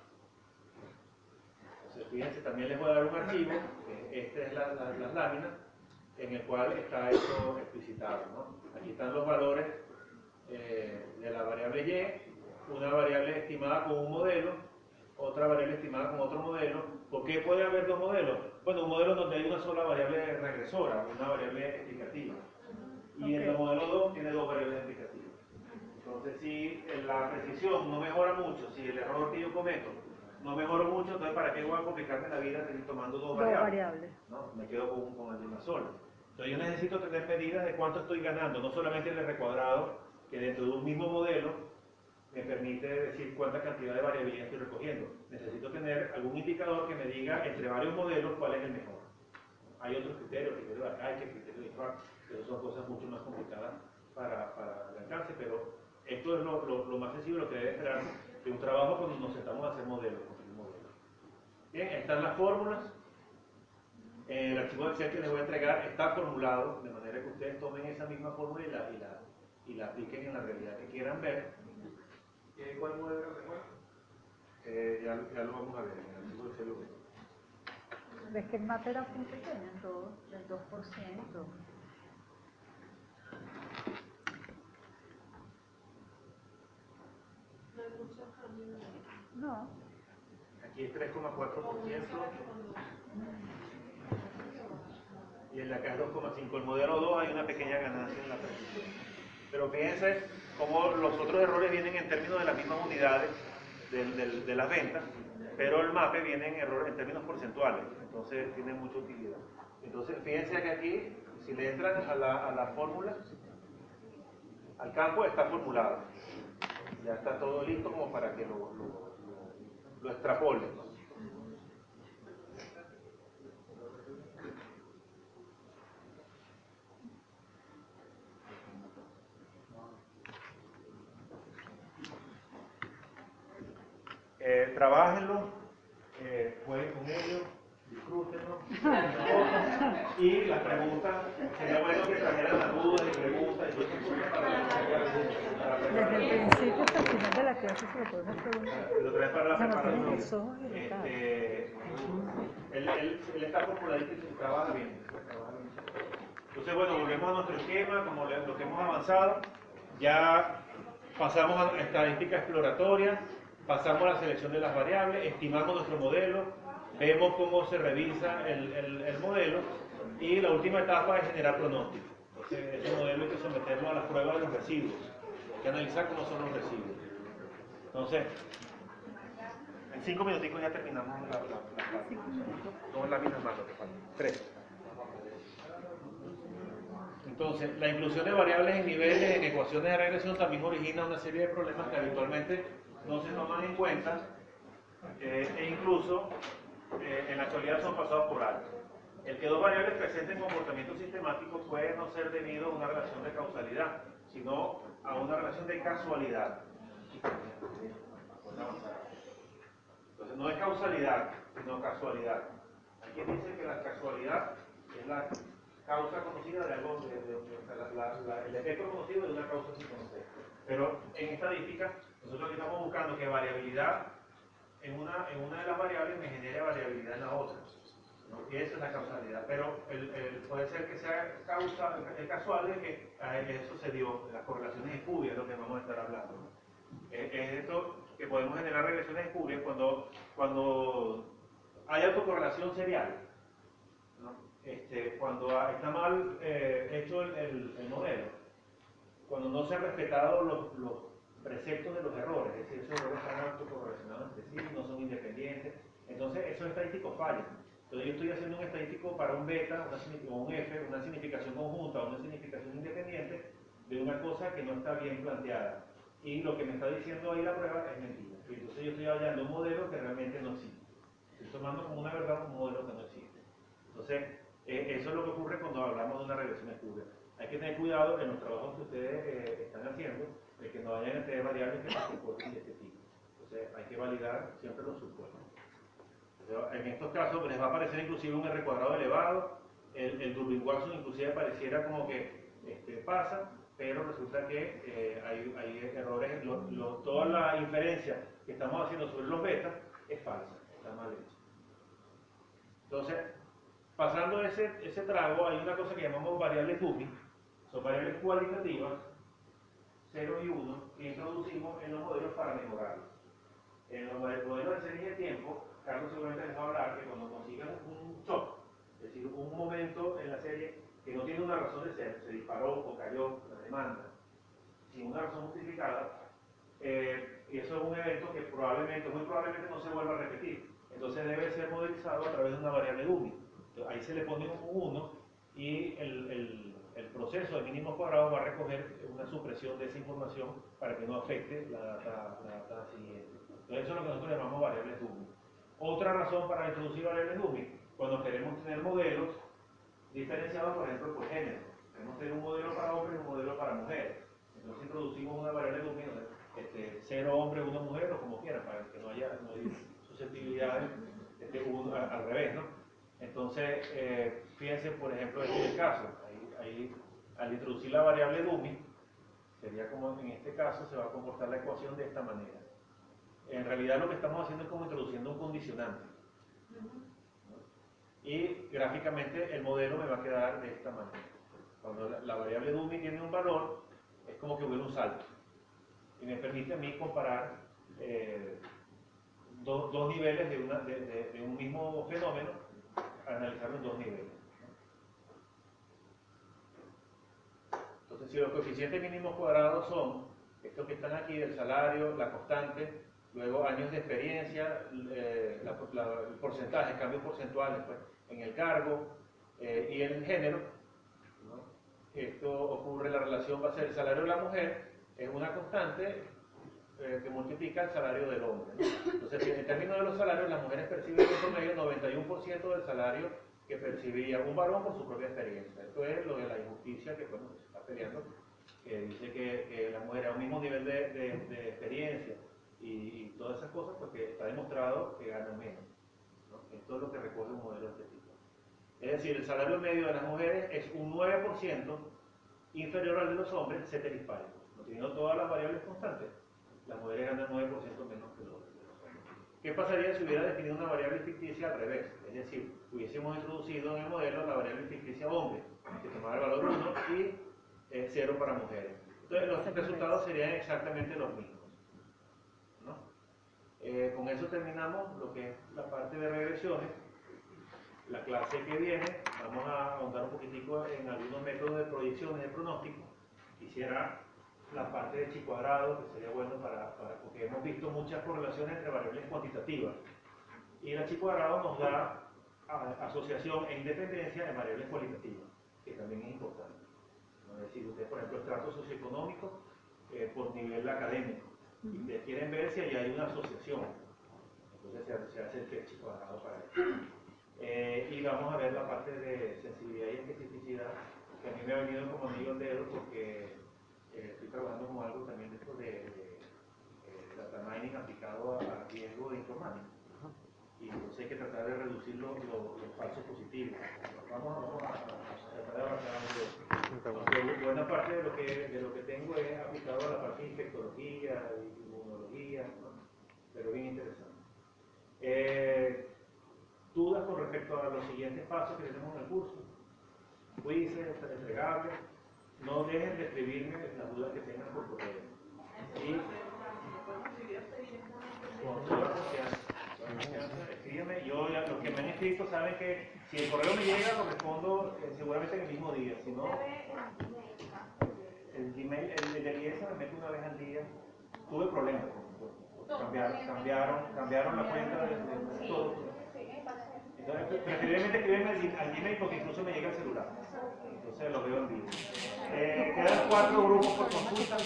Speaker 2: Entonces, fíjense, también les voy a dar un archivo, que esta es la, la- las láminas, en el cual está eso explicitado. ¿no? Aquí están los valores eh, de la variable y, una variable estimada con un modelo, otra variable estimada con otro modelo. ¿Por qué puede haber dos modelos? Bueno, un modelo donde hay una sola variable regresora, una variable explicativa. Y en el modelo 2 tiene dos variables explicativas. Entonces, si la precisión no mejora mucho, si el error que yo cometo no mejora mucho, entonces ¿para qué voy a complicarme la vida tener- tomando dos
Speaker 1: Dos
Speaker 2: variables?
Speaker 1: variables.
Speaker 2: ¿no? Me quedo con, con el de una sola. Entonces yo necesito tener medidas de cuánto estoy ganando, no solamente el R cuadrado, que dentro de un mismo modelo me permite decir cuánta cantidad de variabilidad estoy recogiendo. Necesito tener algún indicador que me diga entre varios modelos cuál es el mejor. Hay otros criterios, criterio de Arcaic, criterio de Schwartz, pero son cosas mucho más complicadas para, para pero esto es lo, lo- más sencillo, lo que debe esperarse de un trabajo cuando nos sentamos a modelos. modelos. Bien, están las fórmulas. Eh, El archivo de Excel que les voy a entregar está formulado de manera que ustedes tomen esa misma fórmula y la, y la, y la apliquen en la realidad que quieran ver.
Speaker 4: ¿Y cuál modelo recuerda?
Speaker 2: Eh, ya, ya lo vamos a ver en el archivo de Excel. lo vemos.
Speaker 1: Ves que el mapa era muy pequeño, todo, del 2%.
Speaker 6: No hay mucho.
Speaker 1: No.
Speaker 2: Aquí es 3,4%. Y en la es 2,5. El modelo 2 hay una pequeña ganancia en la precisión. Pero fíjense cómo los otros errores vienen en términos de las mismas unidades de las ventas, pero el MAPE viene en errores en términos porcentuales. Entonces tiene mucha utilidad. Entonces fíjense que aquí, si le entran a la, a la fórmula, al campo está formulado. Ya está todo listo como para que lo, lo- lo extrapolen. ¿no? Eh, trabajenlo, eh, jueguen con ellos, disfrútenlo. y las preguntas, sería bueno que trajeran las dudas y preguntas y
Speaker 1: Desde el principio hasta el final de la clase se lo podemos preguntar.
Speaker 2: lo traes para la preparación.
Speaker 1: irritados.
Speaker 2: Este, él, él, él está formuladito y trabaja bien. Entonces, bueno, volvemos a nuestro esquema, como lo que hemos avanzado. Ya pasamos a estadística exploratoria, pasamos a la selección de las variables, estimamos nuestro modelo, vemos cómo se revisa el, el- el modelo y la última etapa es generar pronóstico. Entonces, ese modelo hay que someterlo a las pruebas de los residuos, hay que analizar cómo son los residuos. Entonces, en cinco minuticos ya terminamos la, la, la la misma más lo que falta. Tres. Entonces, la inclusión de variables en niveles en ecuaciones de regresión también origina una serie de problemas que habitualmente no se toman en cuenta eh, e incluso eh, en la actualidad son pasados por alto. El que dos variables presenten comportamiento sistemático puede no ser debido a una relación de causalidad, sino a una relación de casualidad. Entonces no es causalidad, sino casualidad. Quien dice que la casualidad es la causa conocida de algo, el efecto conocido de una causa sin conocer. Pero en estadística, nosotros aquí estamos buscando que variabilidad en una, en una de las variables me genere variabilidad en la otra. ¿no? Y esa es la causalidad. Pero el- el- puede ser que sea causa, es casual de que eso se dio, las correlaciones espurias, lo que vamos a estar hablando. ¿no? Es, es esto que podemos generar regresiones espurias cuando, cuando hay autocorrelación serial. Este, cuando está mal eh, hecho el, el- el modelo, cuando no se han respetado los preceptos de los errores, es decir, esos errores están autocorrelacionados entre sí, no son independientes, entonces esos estadísticos fallan. Entonces yo estoy haciendo un estadístico para un beta una o un F, una significación conjunta o una significación independiente de una cosa que no está bien planteada. Y lo que me está diciendo ahí la prueba es mentira. Entonces yo estoy hallando un modelo que realmente no existe. Estoy tomando como una verdad un modelo que no existe. Entonces, eh, eso es lo que ocurre cuando hablamos de una regresión espuria. Hay que tener cuidado en los trabajos que ustedes eh, están haciendo, de que no vayan a tener variables que se comporten de este tipo. Entonces, hay que validar siempre los supuestos. En estos casos les va a aparecer inclusive un R cuadrado elevado, el, el Durbin-Watson inclusive pareciera como que este, pasa, pero resulta que eh, hay, hay errores, lo- lo- toda la inferencia que estamos haciendo sobre los betas es falsa, está mal hecha. Entonces, pasando ese, ese trago, hay una cosa que llamamos variables Duby, son variables cualitativas, 0 y 1, que introducimos en los modelos para mejorarlos. En los modelos de serie de tiempo, Carlos seguramente les va a hablar que cuando consigan un shock, es decir, un momento en la serie que no tiene una razón de ser, se disparó o cayó la demanda, sin una razón justificada, eh, y eso es un evento que probablemente, muy probablemente no se vuelva a repetir. Entonces debe ser modelizado a través de una variable. Entonces, ahí se le pone un 1 y el, el- el proceso de mínimo cuadrado va a recoger una supresión de esa información para que no afecte la data, la data siguiente. Entonces eso es lo que nosotros llamamos variables DUMI. Otra razón para introducir variables DUMI, cuando queremos tener modelos diferenciados, por ejemplo, por género. Queremos tener un modelo para hombres y un modelo para mujeres. Entonces introducimos una variable DUMI, este, cero hombre, uno mujer, o como quieran, para que no haya, no susceptibilidades este, al revés, ¿no? Entonces, eh, fíjense, por ejemplo, este es el caso. Al introducir la variable DUMI, sería como en este caso se va a comportar la ecuación de esta manera. En realidad lo que estamos haciendo es como introduciendo un condicionante. Y gráficamente el modelo me va a quedar de esta manera. Cuando la, variable DUMI tiene un valor, es como que hubiera un salto. Y me permite a mí comparar eh, dos, niveles de, una- de un mismo fenómeno, analizarlo en dos niveles. Entonces, si los coeficientes mínimos cuadrados son estos que están aquí, el salario, la constante, luego años de experiencia, eh, la- el porcentaje, cambios porcentuales pues, en el cargo eh, y el género, esto ocurre, la relación va a ser el salario de la mujer, es una constante eh, que multiplica el salario del hombre. Entonces, en términos de los salarios, las mujeres perciben en promedio 91% del salario que percibía un varón por su propia experiencia. Esto es lo de la injusticia que está que dice que, que la mujer a un mismo nivel de, experiencia y, todas esas cosas, pues que está demostrado que ganan menos. ¿no? Esto es lo que recoge un modelo de este tipo. Es decir, el salario medio de las mujeres es un 9% inferior al de los hombres, paribus. No teniendo todas las variables constantes, las mujeres ganan 9% menos que los hombres. ¿Qué pasaría si hubiera definido una variable ficticia al revés? Es decir, hubiésemos introducido en el modelo la variable ficticia hombre, que tomaba el valor 1 y 0 para mujeres. Entonces los resultados serían exactamente los mismos. ¿no? Eh, con eso terminamos lo que es la parte de regresiones. La clase que viene vamos a ahondar un poquitico en algunos métodos de proyección y de pronóstico. Quisiera la parte de chi cuadrado, que sería bueno para, para- porque hemos visto muchas correlaciones entre variables cuantitativas. Y el chi cuadrado nos da asociación e independencia de variables cualitativas, que también es importante. Es decir, ustedes, por ejemplo, estrato socioeconómico eh, por nivel académico. Y ustedes quieren ver si ahí hay una asociación. Entonces se, hace- se hace el chi cuadrado para eso. Eh, y vamos a ver la parte de sensibilidad y especificidad, que a mí me ha venido como anillo al dedo porque eh, estoy trabajando con algo también de esto de, de, data mining aplicado a, a riesgo de informática. Y entonces hay que tratar de reducir los, los- los falsos positivos. Vamos, a- vamos a, a tratar de avanzar en eso. Aunque buena parte de lo que, de lo que tengo es aplicado a la parte de infectología y inmunología, ¿no? pero bien interesante. Eh, dudas con respecto a los siguientes pasos que tenemos en el curso. Quizzes, entregables. No dejen de escribirme las dudas que tengan por correo. Y con toda confianza, Yo, ya- los que me han escrito saben que si el correo me llega, lo respondo eh, seguramente en el mismo día. Si no, el Gmail, el, el del IESA me mete una vez al día. Tuve problemas. Cambiaron, cambiaron, cambiaron la cuenta de, de todo. Entonces, preferiblemente escribirme al, Gmail porque incluso me llega el celular. Entonces lo veo en vivo. Eh, quedan cuatro grupos por consulta.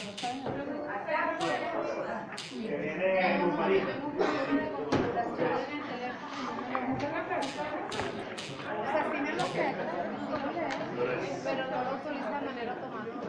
Speaker 2: Que viene grupalito.
Speaker 6: O sea, pero no lo de manera automática.